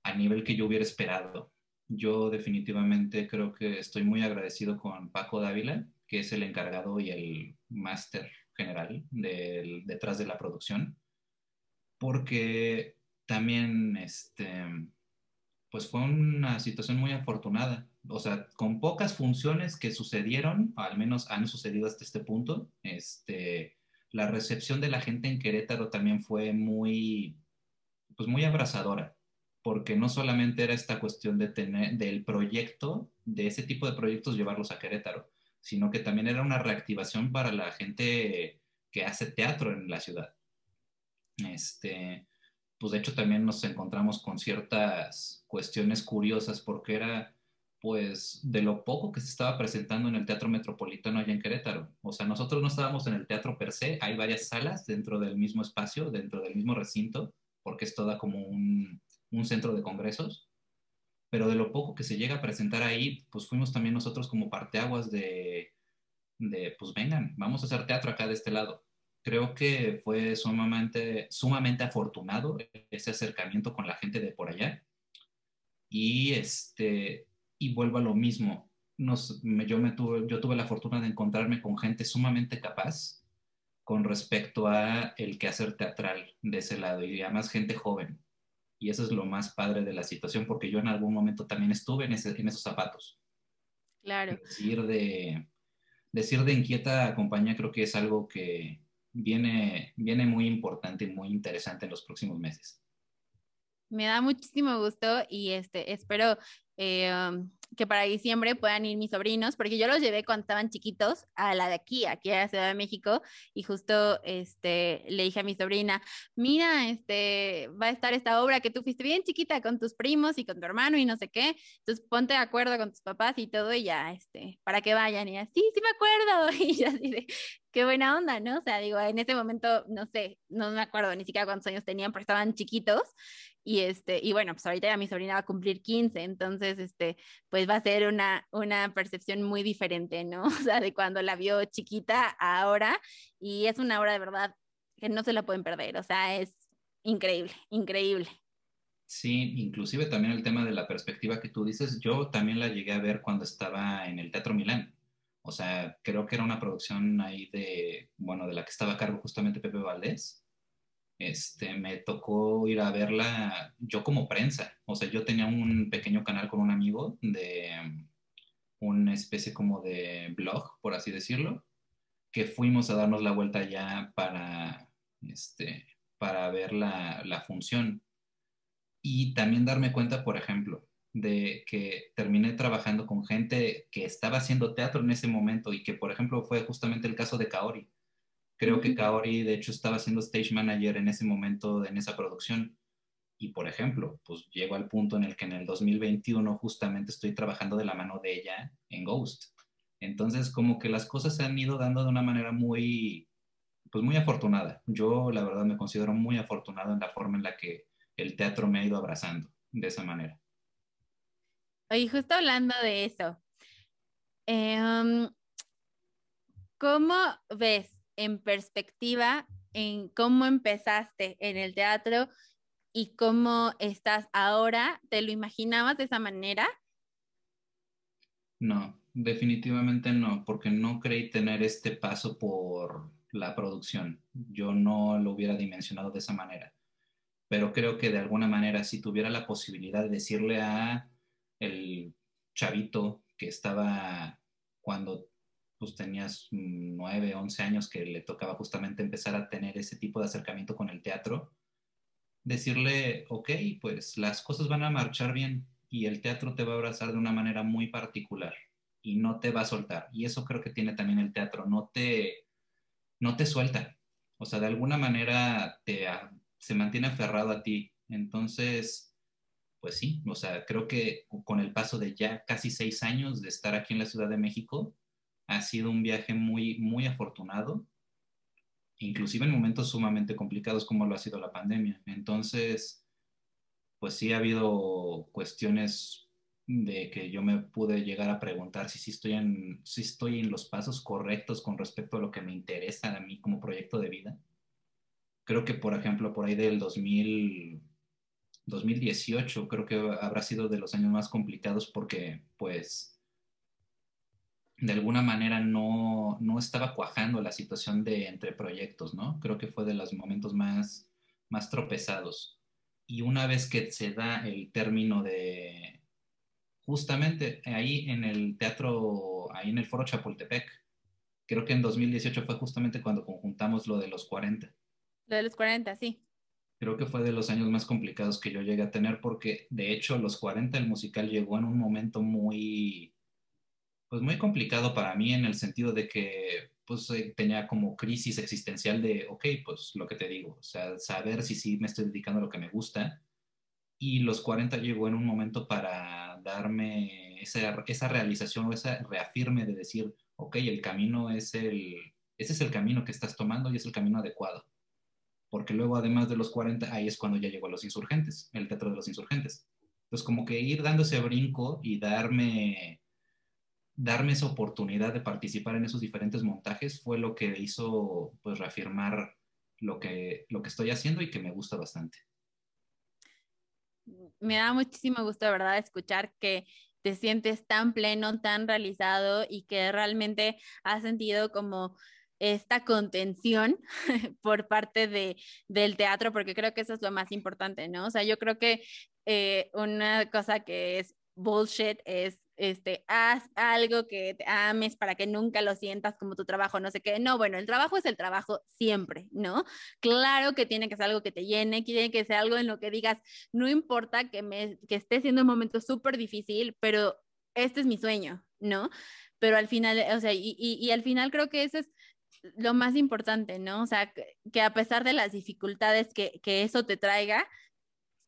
a nivel que yo hubiera esperado. Yo definitivamente creo que estoy muy agradecido con Paco Dávila, que es el encargado y el máster general detrás de la producción, porque también este, pues fue una situación muy afortunada o sea, con pocas funciones que sucedieron, al menos han sucedido hasta este punto, este, la recepción de la gente en Querétaro también fue muy, pues muy abrazadora, porque no solamente era esta cuestión de tener, del proyecto, de ese tipo de proyectos llevarlos a Querétaro, sino que también era una reactivación para la gente que hace teatro en la ciudad. Este, pues de hecho también nos encontramos con ciertas cuestiones curiosas porque era pues de lo poco que se estaba presentando en el Teatro Metropolitano allá en Querétaro. O sea, nosotros no estábamos en el teatro per se, hay varias salas dentro del mismo espacio, dentro del mismo recinto, porque es toda como un, un centro de congresos. Pero de lo poco que se llega a presentar ahí, pues fuimos también nosotros como parteaguas de, de pues vengan, vamos a hacer teatro acá de este lado. Creo que fue sumamente, sumamente afortunado ese acercamiento con la gente de por allá. Y este, y vuelvo a lo mismo. Nos, yo, me tuve, yo tuve la fortuna de encontrarme con gente sumamente capaz con respecto a el quehacer teatral de ese lado y además gente joven. Y eso es lo más padre de la situación porque yo en algún momento también estuve en, ese, en esos zapatos. Claro. Decir de, decir de inquieta compañía creo que es algo que viene, viene muy importante y muy interesante en los próximos meses. Me da muchísimo gusto y este, espero eh, um, que para diciembre puedan ir mis sobrinos, porque yo los llevé cuando estaban chiquitos a la de aquí, aquí a la Ciudad de México, y justo este, le dije a mi sobrina, mira, este, va a estar esta obra que tú fuiste bien chiquita con tus primos y con tu hermano y no sé qué, entonces ponte de acuerdo con tus papás y todo, y ya, este, para que vayan, y así, sí, me acuerdo, y así de, qué buena onda, ¿no? O sea, digo, en ese momento, no sé, no me acuerdo ni siquiera cuántos años tenían, pero estaban chiquitos, y este, y bueno, pues ahorita ya mi sobrina va a cumplir 15, entonces, este, pues va a ser una, una percepción muy diferente, ¿no? O sea, de cuando la vio chiquita a ahora, y es una obra de verdad que no se la pueden perder, o sea, es increíble, increíble. Sí, inclusive también el tema de la perspectiva que tú dices, yo también la llegué a ver cuando estaba en el Teatro Milán. O sea, creo que era una producción ahí de, bueno, de la que estaba a cargo justamente Pepe Valdés este, me tocó ir a verla yo como prensa. O sea, yo tenía un pequeño canal con un amigo de una especie como de blog, por así decirlo, que fuimos a darnos la vuelta ya para, este, para ver la, la función. Y también darme cuenta, por ejemplo, de que terminé trabajando con gente que estaba haciendo teatro en ese momento y que, por ejemplo, fue justamente el caso de Kaori Creo que Kaori, de hecho, estaba siendo stage manager en ese momento, en esa producción. Y, por ejemplo, pues llego al punto en el que en el 2021 justamente estoy trabajando de la mano de ella en Ghost. Entonces, como que las cosas se han ido dando de una manera muy, pues muy afortunada. Yo, la verdad, me considero muy afortunado en la forma en la que el teatro me ha ido abrazando de esa manera. Oye, justo hablando de eso, em, ¿cómo ves en perspectiva en cómo empezaste en el teatro y cómo estás ahora? ¿Te lo imaginabas de esa manera? No, definitivamente no, porque no creí tener este paso por la producción. Yo no lo hubiera dimensionado de esa manera. Pero creo que de alguna manera, si tuviera la posibilidad de decirle a el chavito que estaba cuando pues tenías nueve, once años que le tocaba justamente empezar a tener ese tipo de acercamiento con el teatro, decirle, ok, pues las cosas van a marchar bien y el teatro te va a abrazar de una manera muy particular y no te va a soltar. Y eso creo que tiene también el teatro, no te, no te suelta. O sea, de alguna manera te, se mantiene aferrado a ti. Entonces, pues sí, o sea, creo que con el paso de ya casi seis años de estar aquí en la Ciudad de México, ha sido un viaje muy, muy afortunado, inclusive en momentos sumamente complicados como lo ha sido la pandemia. Entonces, pues sí ha habido cuestiones de que yo me pude llegar a preguntar si, si, estoy en, si estoy en los pasos correctos con respecto a lo que me interesa a mí como proyecto de vida. Creo que, por ejemplo, por ahí del 2000, 2018, creo que habrá sido de los años más complicados porque, pues, de alguna manera no, no, estaba cuajando la situación de entre proyectos, ¿no? Creo que fue de los momentos más, más tropezados. Y una vez que se da el término de, justamente ahí en el teatro, ahí en el foro Chapultepec, creo que en 2018 fue justamente cuando conjuntamos lo de los 40. Lo de los 40, sí. Creo que fue de los años más complicados que yo llegué a tener porque de hecho los 40 el musical llegó en un momento muy pues muy complicado para mí en el sentido de que pues eh, tenía como crisis existencial de, ok, pues lo que te digo, o sea, saber si sí me estoy dedicando a lo que me gusta y los 40 llegó en un momento para darme esa, esa realización o esa reafirme de decir, ok, el camino es el, ese es el camino que estás tomando y es el camino adecuado. Porque luego, además de los 40, ahí es cuando ya llegó a los insurgentes, el teatro de los insurgentes. Entonces, como que ir dando ese brinco y darme, darme esa oportunidad de participar en esos diferentes montajes fue lo que hizo, pues, reafirmar lo que, lo que estoy haciendo y que me gusta bastante me da muchísimo gusto, de verdad, escuchar que te sientes tan pleno, tan realizado y que realmente has sentido como esta contención por parte de, del teatro, porque creo que eso es lo más importante, ¿no? O sea, yo creo que eh, una cosa que es bullshit es este, haz algo que te ames para que nunca lo sientas como tu trabajo, no sé qué. No, bueno, el trabajo es el trabajo siempre, ¿no? Claro que tiene que ser algo que te llene, que tiene que ser algo en lo que digas, no importa que, me, que esté siendo un momento súper difícil, pero este es mi sueño, ¿no? Pero al final, o sea, y, y, al final creo que eso es lo más importante, ¿no? O sea, que, que a pesar de las dificultades que, que eso te traiga,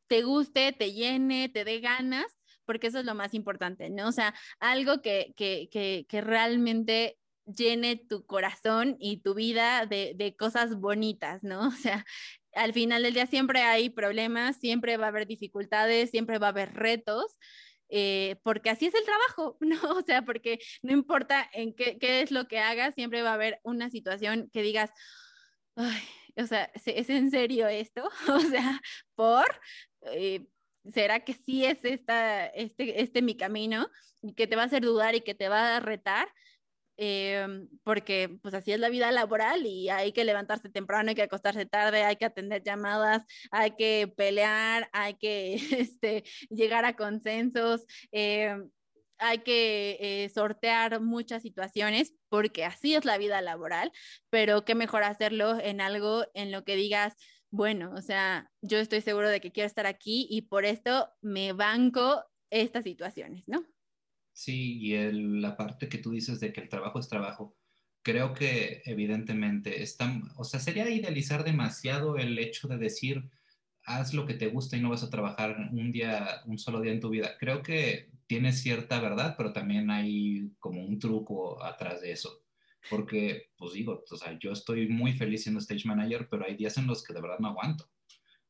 te guste, te llene, te dé ganas porque eso es lo más importante, ¿no? O sea, algo que, que, que, que realmente llene tu corazón y tu vida de, de, cosas bonitas, ¿no? O sea, al final del día siempre hay problemas, siempre va a haber dificultades, siempre va a haber retos. Eh, porque así es el trabajo, ¿no? O sea, porque no importa en qué, qué es lo que hagas, siempre va a haber una situación que digas, Ay, o sea, ¿es en serio esto? O sea, por, eh, ¿será que sí es esta, este, este mi camino? Y que te va a hacer dudar y que te va a retar, eh, porque pues así es la vida laboral y hay que levantarse temprano, hay que acostarse tarde, hay que atender llamadas, hay que pelear, hay que este, llegar a consensos. Eh, hay que eh, sortear muchas situaciones porque así es la vida laboral, pero qué mejor hacerlo en algo en lo que digas, bueno, o sea, yo estoy seguro de que quiero estar aquí y por esto me banco estas situaciones, ¿no? Sí, y el, la parte que tú dices de que el trabajo es trabajo, creo que evidentemente está, o sea, sería idealizar demasiado el hecho de decir, haz lo que te gusta y no vas a trabajar un día, un solo día en tu vida. Creo que tiene cierta verdad, pero también hay como un truco atrás de eso porque, pues digo, o sea, yo estoy muy feliz siendo stage manager, pero hay días en los que de verdad no aguanto.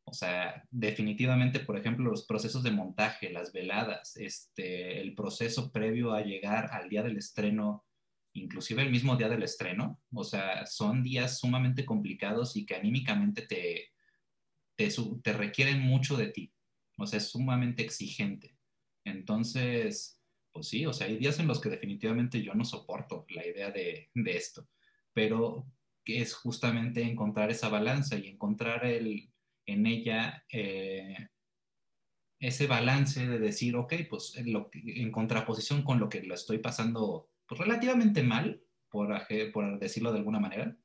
O sea, definitivamente, por ejemplo, los procesos de montaje, las veladas, este, el proceso previo a llegar al día del estreno, inclusive el mismo día del estreno, o sea, son días sumamente complicados y que anímicamente te, te, te requieren mucho de ti. O sea, es sumamente exigente. Entonces, pues sí, o sea, hay días en los que definitivamente yo no soporto la idea de, esto, pero que es justamente encontrar esa balanza y encontrar el, en ella eh, ese balance de decir, ok, pues en, en, contraposición con lo que lo estoy pasando pues, relativamente mal, por, por decirlo de alguna manera,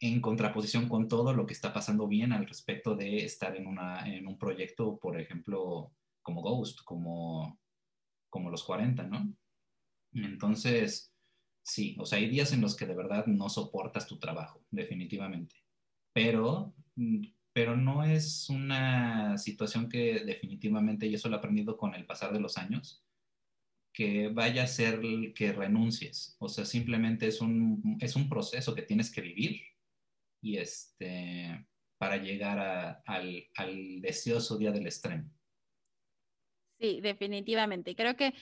en contraposición con todo lo que está pasando bien al respecto de estar en, una, en un proyecto, por ejemplo, como Ghost, como como los 40, ¿no? Entonces, sí, o sea, hay días en los que de verdad no soportas tu trabajo, definitivamente. Pero, pero no es una situación que definitivamente, y eso lo he aprendido con el pasar de los años, que vaya a ser que renuncies. O sea, simplemente es un, es un proceso que tienes que vivir y este, para llegar a, al, al deseoso día del estreno. Sí, definitivamente. Creo que,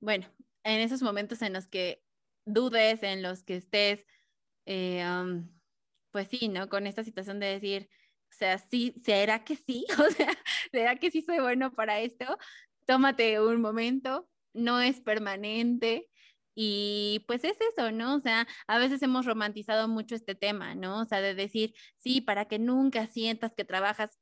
bueno, en esos momentos en los que dudes, en los que estés, eh, pues sí, ¿no? Con esta situación de decir, o sea, sí, ¿será que sí? O sea, ¿será que sí soy bueno para esto? Tómate un momento, no es permanente. Y pues es eso, ¿no? O sea, a veces hemos romantizado mucho este tema, ¿no? O sea, de decir, sí, para que nunca sientas que trabajas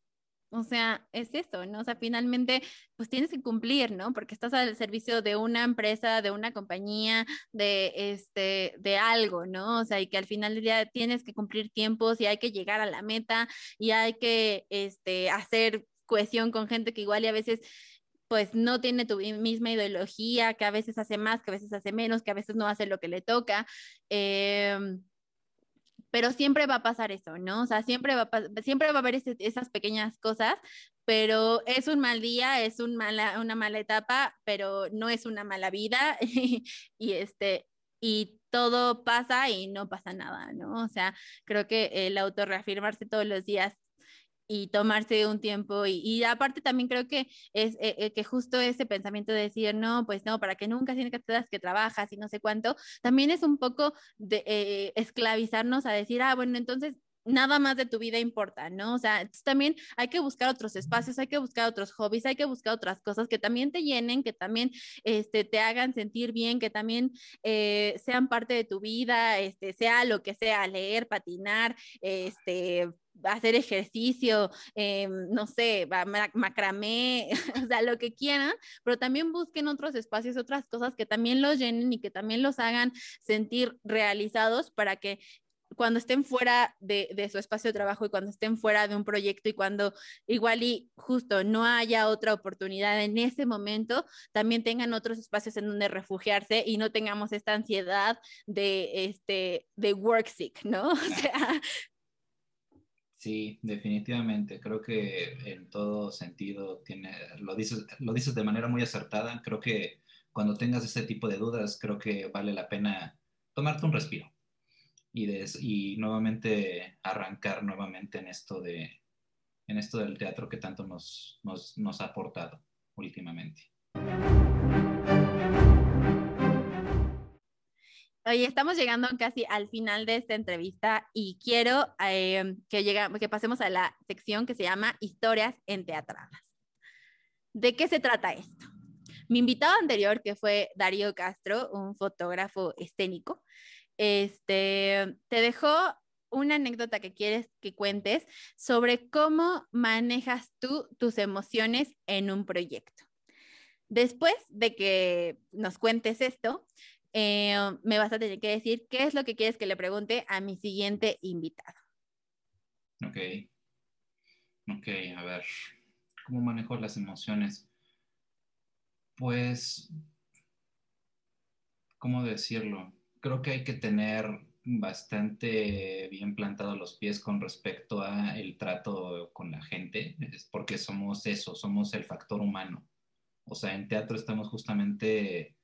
o sea, es eso, ¿no? O sea, finalmente, pues tienes que cumplir, ¿no? Porque estás al servicio de una empresa, de una compañía, de este, de algo, ¿no? O sea, y que al final día tienes que cumplir tiempos y hay que llegar a la meta y hay que, este, hacer cohesión con gente que igual y a veces pues no tiene tu misma ideología, que a veces hace más, que a veces hace menos, que a veces no hace lo que le toca. Eh, pero siempre va a pasar eso, ¿no? O sea, siempre va a, siempre va a haber esas pequeñas cosas, pero es un mal día, es mala, una mala etapa, pero no es una mala vida y, este, y todo pasa y no pasa nada, ¿no? O sea, creo que el autorreafirmarse todos los días y tomarse un tiempo y, aparte también creo que es eh, eh, que justo ese pensamiento de decir no pues no para que nunca tienes que que trabajas y no sé cuánto también es un poco de eh, esclavizarnos a decir ah bueno entonces nada más de tu vida importa, ¿no? O sea, también hay que buscar otros espacios, hay que buscar otros hobbies, hay que buscar otras cosas que también te llenen, que también este, te hagan sentir bien, que también sean parte de tu vida, este, sea lo que sea, leer, patinar, este, hacer ejercicio, eh, no sé, macramé, o sea, lo que quieran, pero también busquen otros espacios, otras cosas que también los llenen y que también los hagan sentir realizados para que cuando estén fuera de, su espacio de trabajo y cuando estén fuera de un proyecto y cuando igual y justo no haya otra oportunidad en ese momento, también tengan otros espacios en donde refugiarse y no tengamos esta ansiedad de, este, de work sick, ¿no? O sea... Sí, definitivamente. Creo que en todo sentido tiene, lo dices, lo dices de manera muy acertada. Creo que cuando tengas ese tipo de dudas, creo que vale la pena tomarte un respiro y, y nuevamente arrancar nuevamente en esto, de, en esto del teatro que tanto nos, nos, nos ha aportado últimamente. Oye, estamos llegando casi al final de esta entrevista y quiero eh, que, que pasemos a la sección que se llama Historias en Teatradas. ¿De qué se trata esto? Mi invitado anterior, que fue Darío Castro, un fotógrafo escénico, este, te dejo una anécdota que quieres que cuentes sobre cómo manejas tú tus emociones en un proyecto. Después de que nos cuentes esto, eh, me vas a tener que decir qué es lo que quieres que le pregunte a mi siguiente invitado. Ok. Ok, a ver. ¿Cómo manejo las emociones? Pues, ¿cómo decirlo? creo que hay que tener bastante bien plantados los pies con respecto a el trato con la gente, es porque somos eso, somos el factor humano. O sea, en teatro estamos justamente,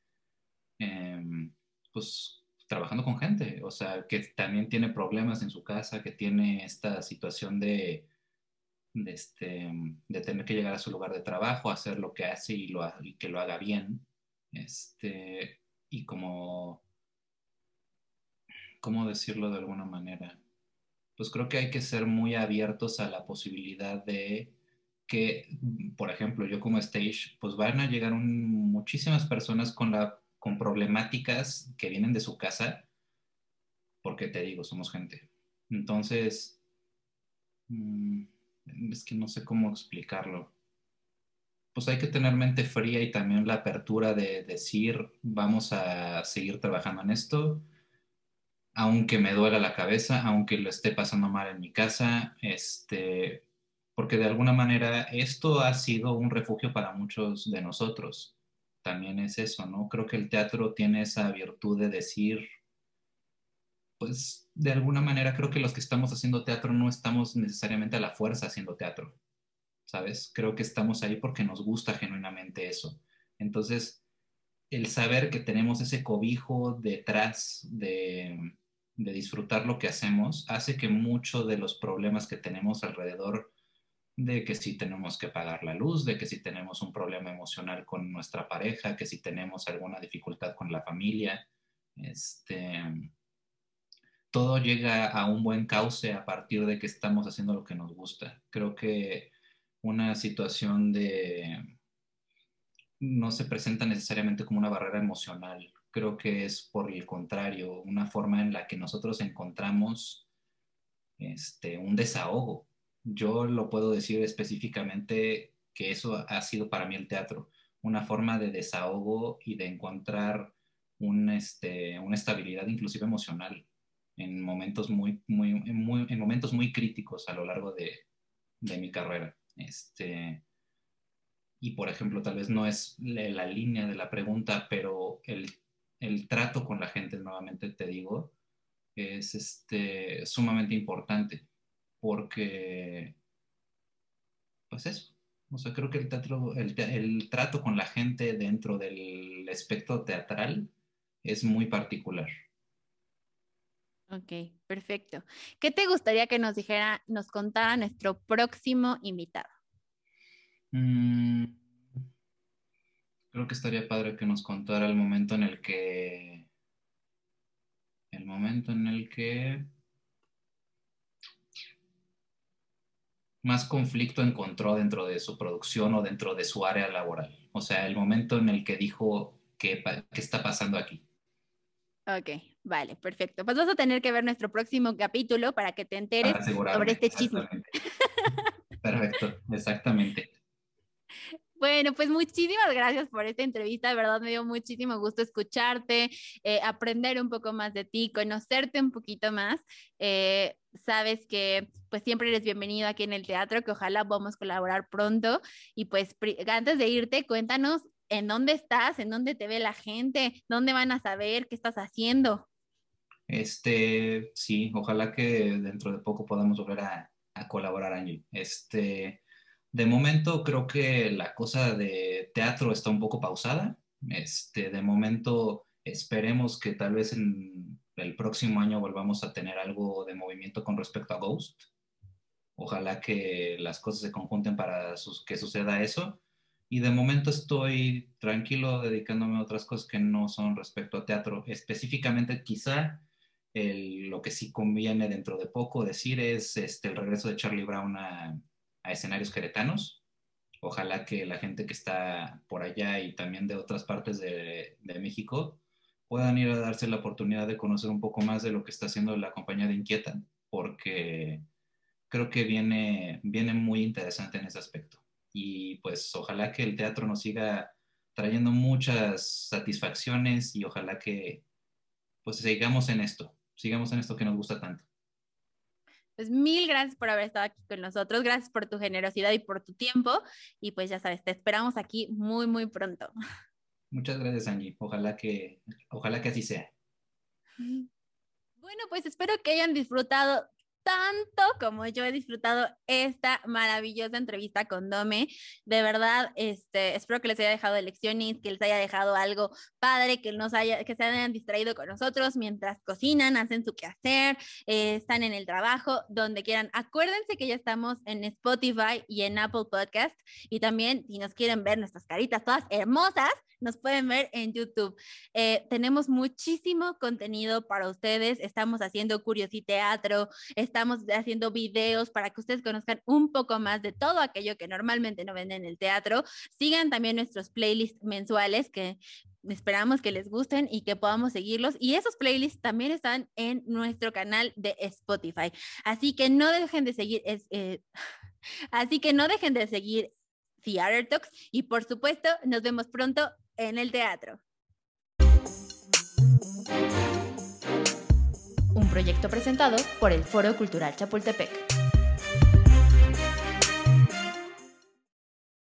em, pues, trabajando con gente, o sea, que también tiene problemas en su casa, que tiene esta situación de, de, este, de tener que llegar a su lugar de trabajo, hacer lo que hace y, lo, y que lo haga bien. Este, y como ¿cómo decirlo de alguna manera? Pues creo que hay que ser muy abiertos a la posibilidad de que, por ejemplo, yo como stage, pues van a llegar muchísimas personas con, la, con problemáticas que vienen de su casa, porque te digo, somos gente. Entonces, mm, es que no sé cómo explicarlo. Pues hay que tener mente fría y también la apertura de decir, vamos a seguir trabajando en esto, aunque me duela la cabeza, aunque lo esté pasando mal en mi casa, este, porque de alguna manera esto ha sido un refugio para muchos de nosotros. También es eso, ¿no? Creo que el teatro tiene esa virtud de decir, pues de alguna manera creo que los que estamos haciendo teatro no estamos necesariamente a la fuerza haciendo teatro, ¿sabes? Creo que estamos ahí porque nos gusta genuinamente eso. Entonces, el saber que tenemos ese cobijo detrás de, de disfrutar lo que hacemos hace que muchos de los problemas que tenemos alrededor de que si tenemos que pagar la luz, de que si tenemos un problema emocional con nuestra pareja, que si tenemos alguna dificultad con la familia, este, todo llega a un buen cauce a partir de que estamos haciendo lo que nos gusta. Creo que una situación de no se presenta necesariamente como una barrera emocional creo que es por el contrario, una forma en la que nosotros encontramos este, un desahogo. Yo lo puedo decir específicamente que eso ha sido para mí el teatro, una forma de desahogo y de encontrar un, este, una estabilidad inclusive emocional en momentos muy, muy, en momentos muy críticos a lo largo de, de mi carrera. Este, y por ejemplo, tal vez no es la línea de la pregunta, pero el el trato con la gente, nuevamente te digo, es este, sumamente importante porque, pues eso, o sea, creo que el, teatro, el, el trato con la gente dentro del espectro teatral es muy particular. Ok, perfecto. ¿Qué te gustaría que nos dijera, nos contara nuestro próximo invitado? Mm, creo que estaría padre que nos contara el momento en el que, el momento en el que más conflicto encontró dentro de su producción o dentro de su área laboral. O sea, el momento en el que dijo, ¿qué, qué está pasando aquí? Ok, vale, perfecto. Pues vas a tener que ver nuestro próximo capítulo para que te enteres sobre este chisme. Perfecto, exactamente. Bueno, pues muchísimas gracias por esta entrevista, de verdad me dio muchísimo gusto escucharte, eh, aprender un poco más de ti, conocerte un poquito más. Eh, sabes que pues siempre eres bienvenido aquí en el teatro, que ojalá podamos colaborar pronto. Y pues antes de irte, cuéntanos en dónde estás, en dónde te ve la gente, dónde van a saber qué estás haciendo. Este, sí, ojalá que dentro de poco podamos volver a, colaborar, Angie. Este, de momento creo que la cosa de teatro está un poco pausada. Este, de momento esperemos que tal vez en el próximo año volvamos a tener algo de movimiento con respecto a Ghost. Ojalá que las cosas se conjunten para que suceda eso. Y de momento estoy tranquilo dedicándome a otras cosas que no son respecto a teatro. Específicamente, quizá lo que sí conviene dentro de poco decir es este, el regreso de Charlie Brown a, escenarios queretanos. Ojalá que la gente que está por allá y también de otras partes de, México puedan ir a darse la oportunidad de conocer un poco más de lo que está haciendo la compañía de Inquieta, porque creo que viene, viene muy interesante en ese aspecto. Y pues ojalá que el teatro nos siga trayendo muchas satisfacciones y ojalá que pues sigamos en esto, sigamos en esto que nos gusta tanto. Pues mil gracias por haber estado aquí con nosotros, gracias por tu generosidad y por tu tiempo. Y pues ya sabes, te esperamos aquí muy, muy pronto. Muchas gracias, Angie. Ojalá que, ojalá que así sea. Bueno, pues espero que hayan disfrutado tanto como yo he disfrutado esta maravillosa entrevista con Dome. De verdad, este, espero que les haya dejado lecciones, que les haya dejado algo padre, que, nos haya, que se hayan distraído con nosotros mientras cocinan, hacen su quehacer, eh, están en el trabajo, donde quieran. Acuérdense que ya estamos en Spotify y en Apple Podcast. Y también, si nos quieren ver nuestras caritas todas hermosas, nos pueden ver en YouTube. Eh, tenemos muchísimo contenido para ustedes. Estamos haciendo Teatro, estamos haciendo videos para que ustedes conozcan un poco más de todo aquello que normalmente no ven en el teatro. Sigan también nuestros playlists mensuales que esperamos que les gusten y que podamos seguirlos. Y esos playlists también están en nuestro canal de Spotify. Así que no dejen de seguir. Eh, así que no dejen de seguir Theater Talks y por supuesto nos vemos pronto en el teatro. Un proyecto presentado por el Foro Cultural Chapultepec.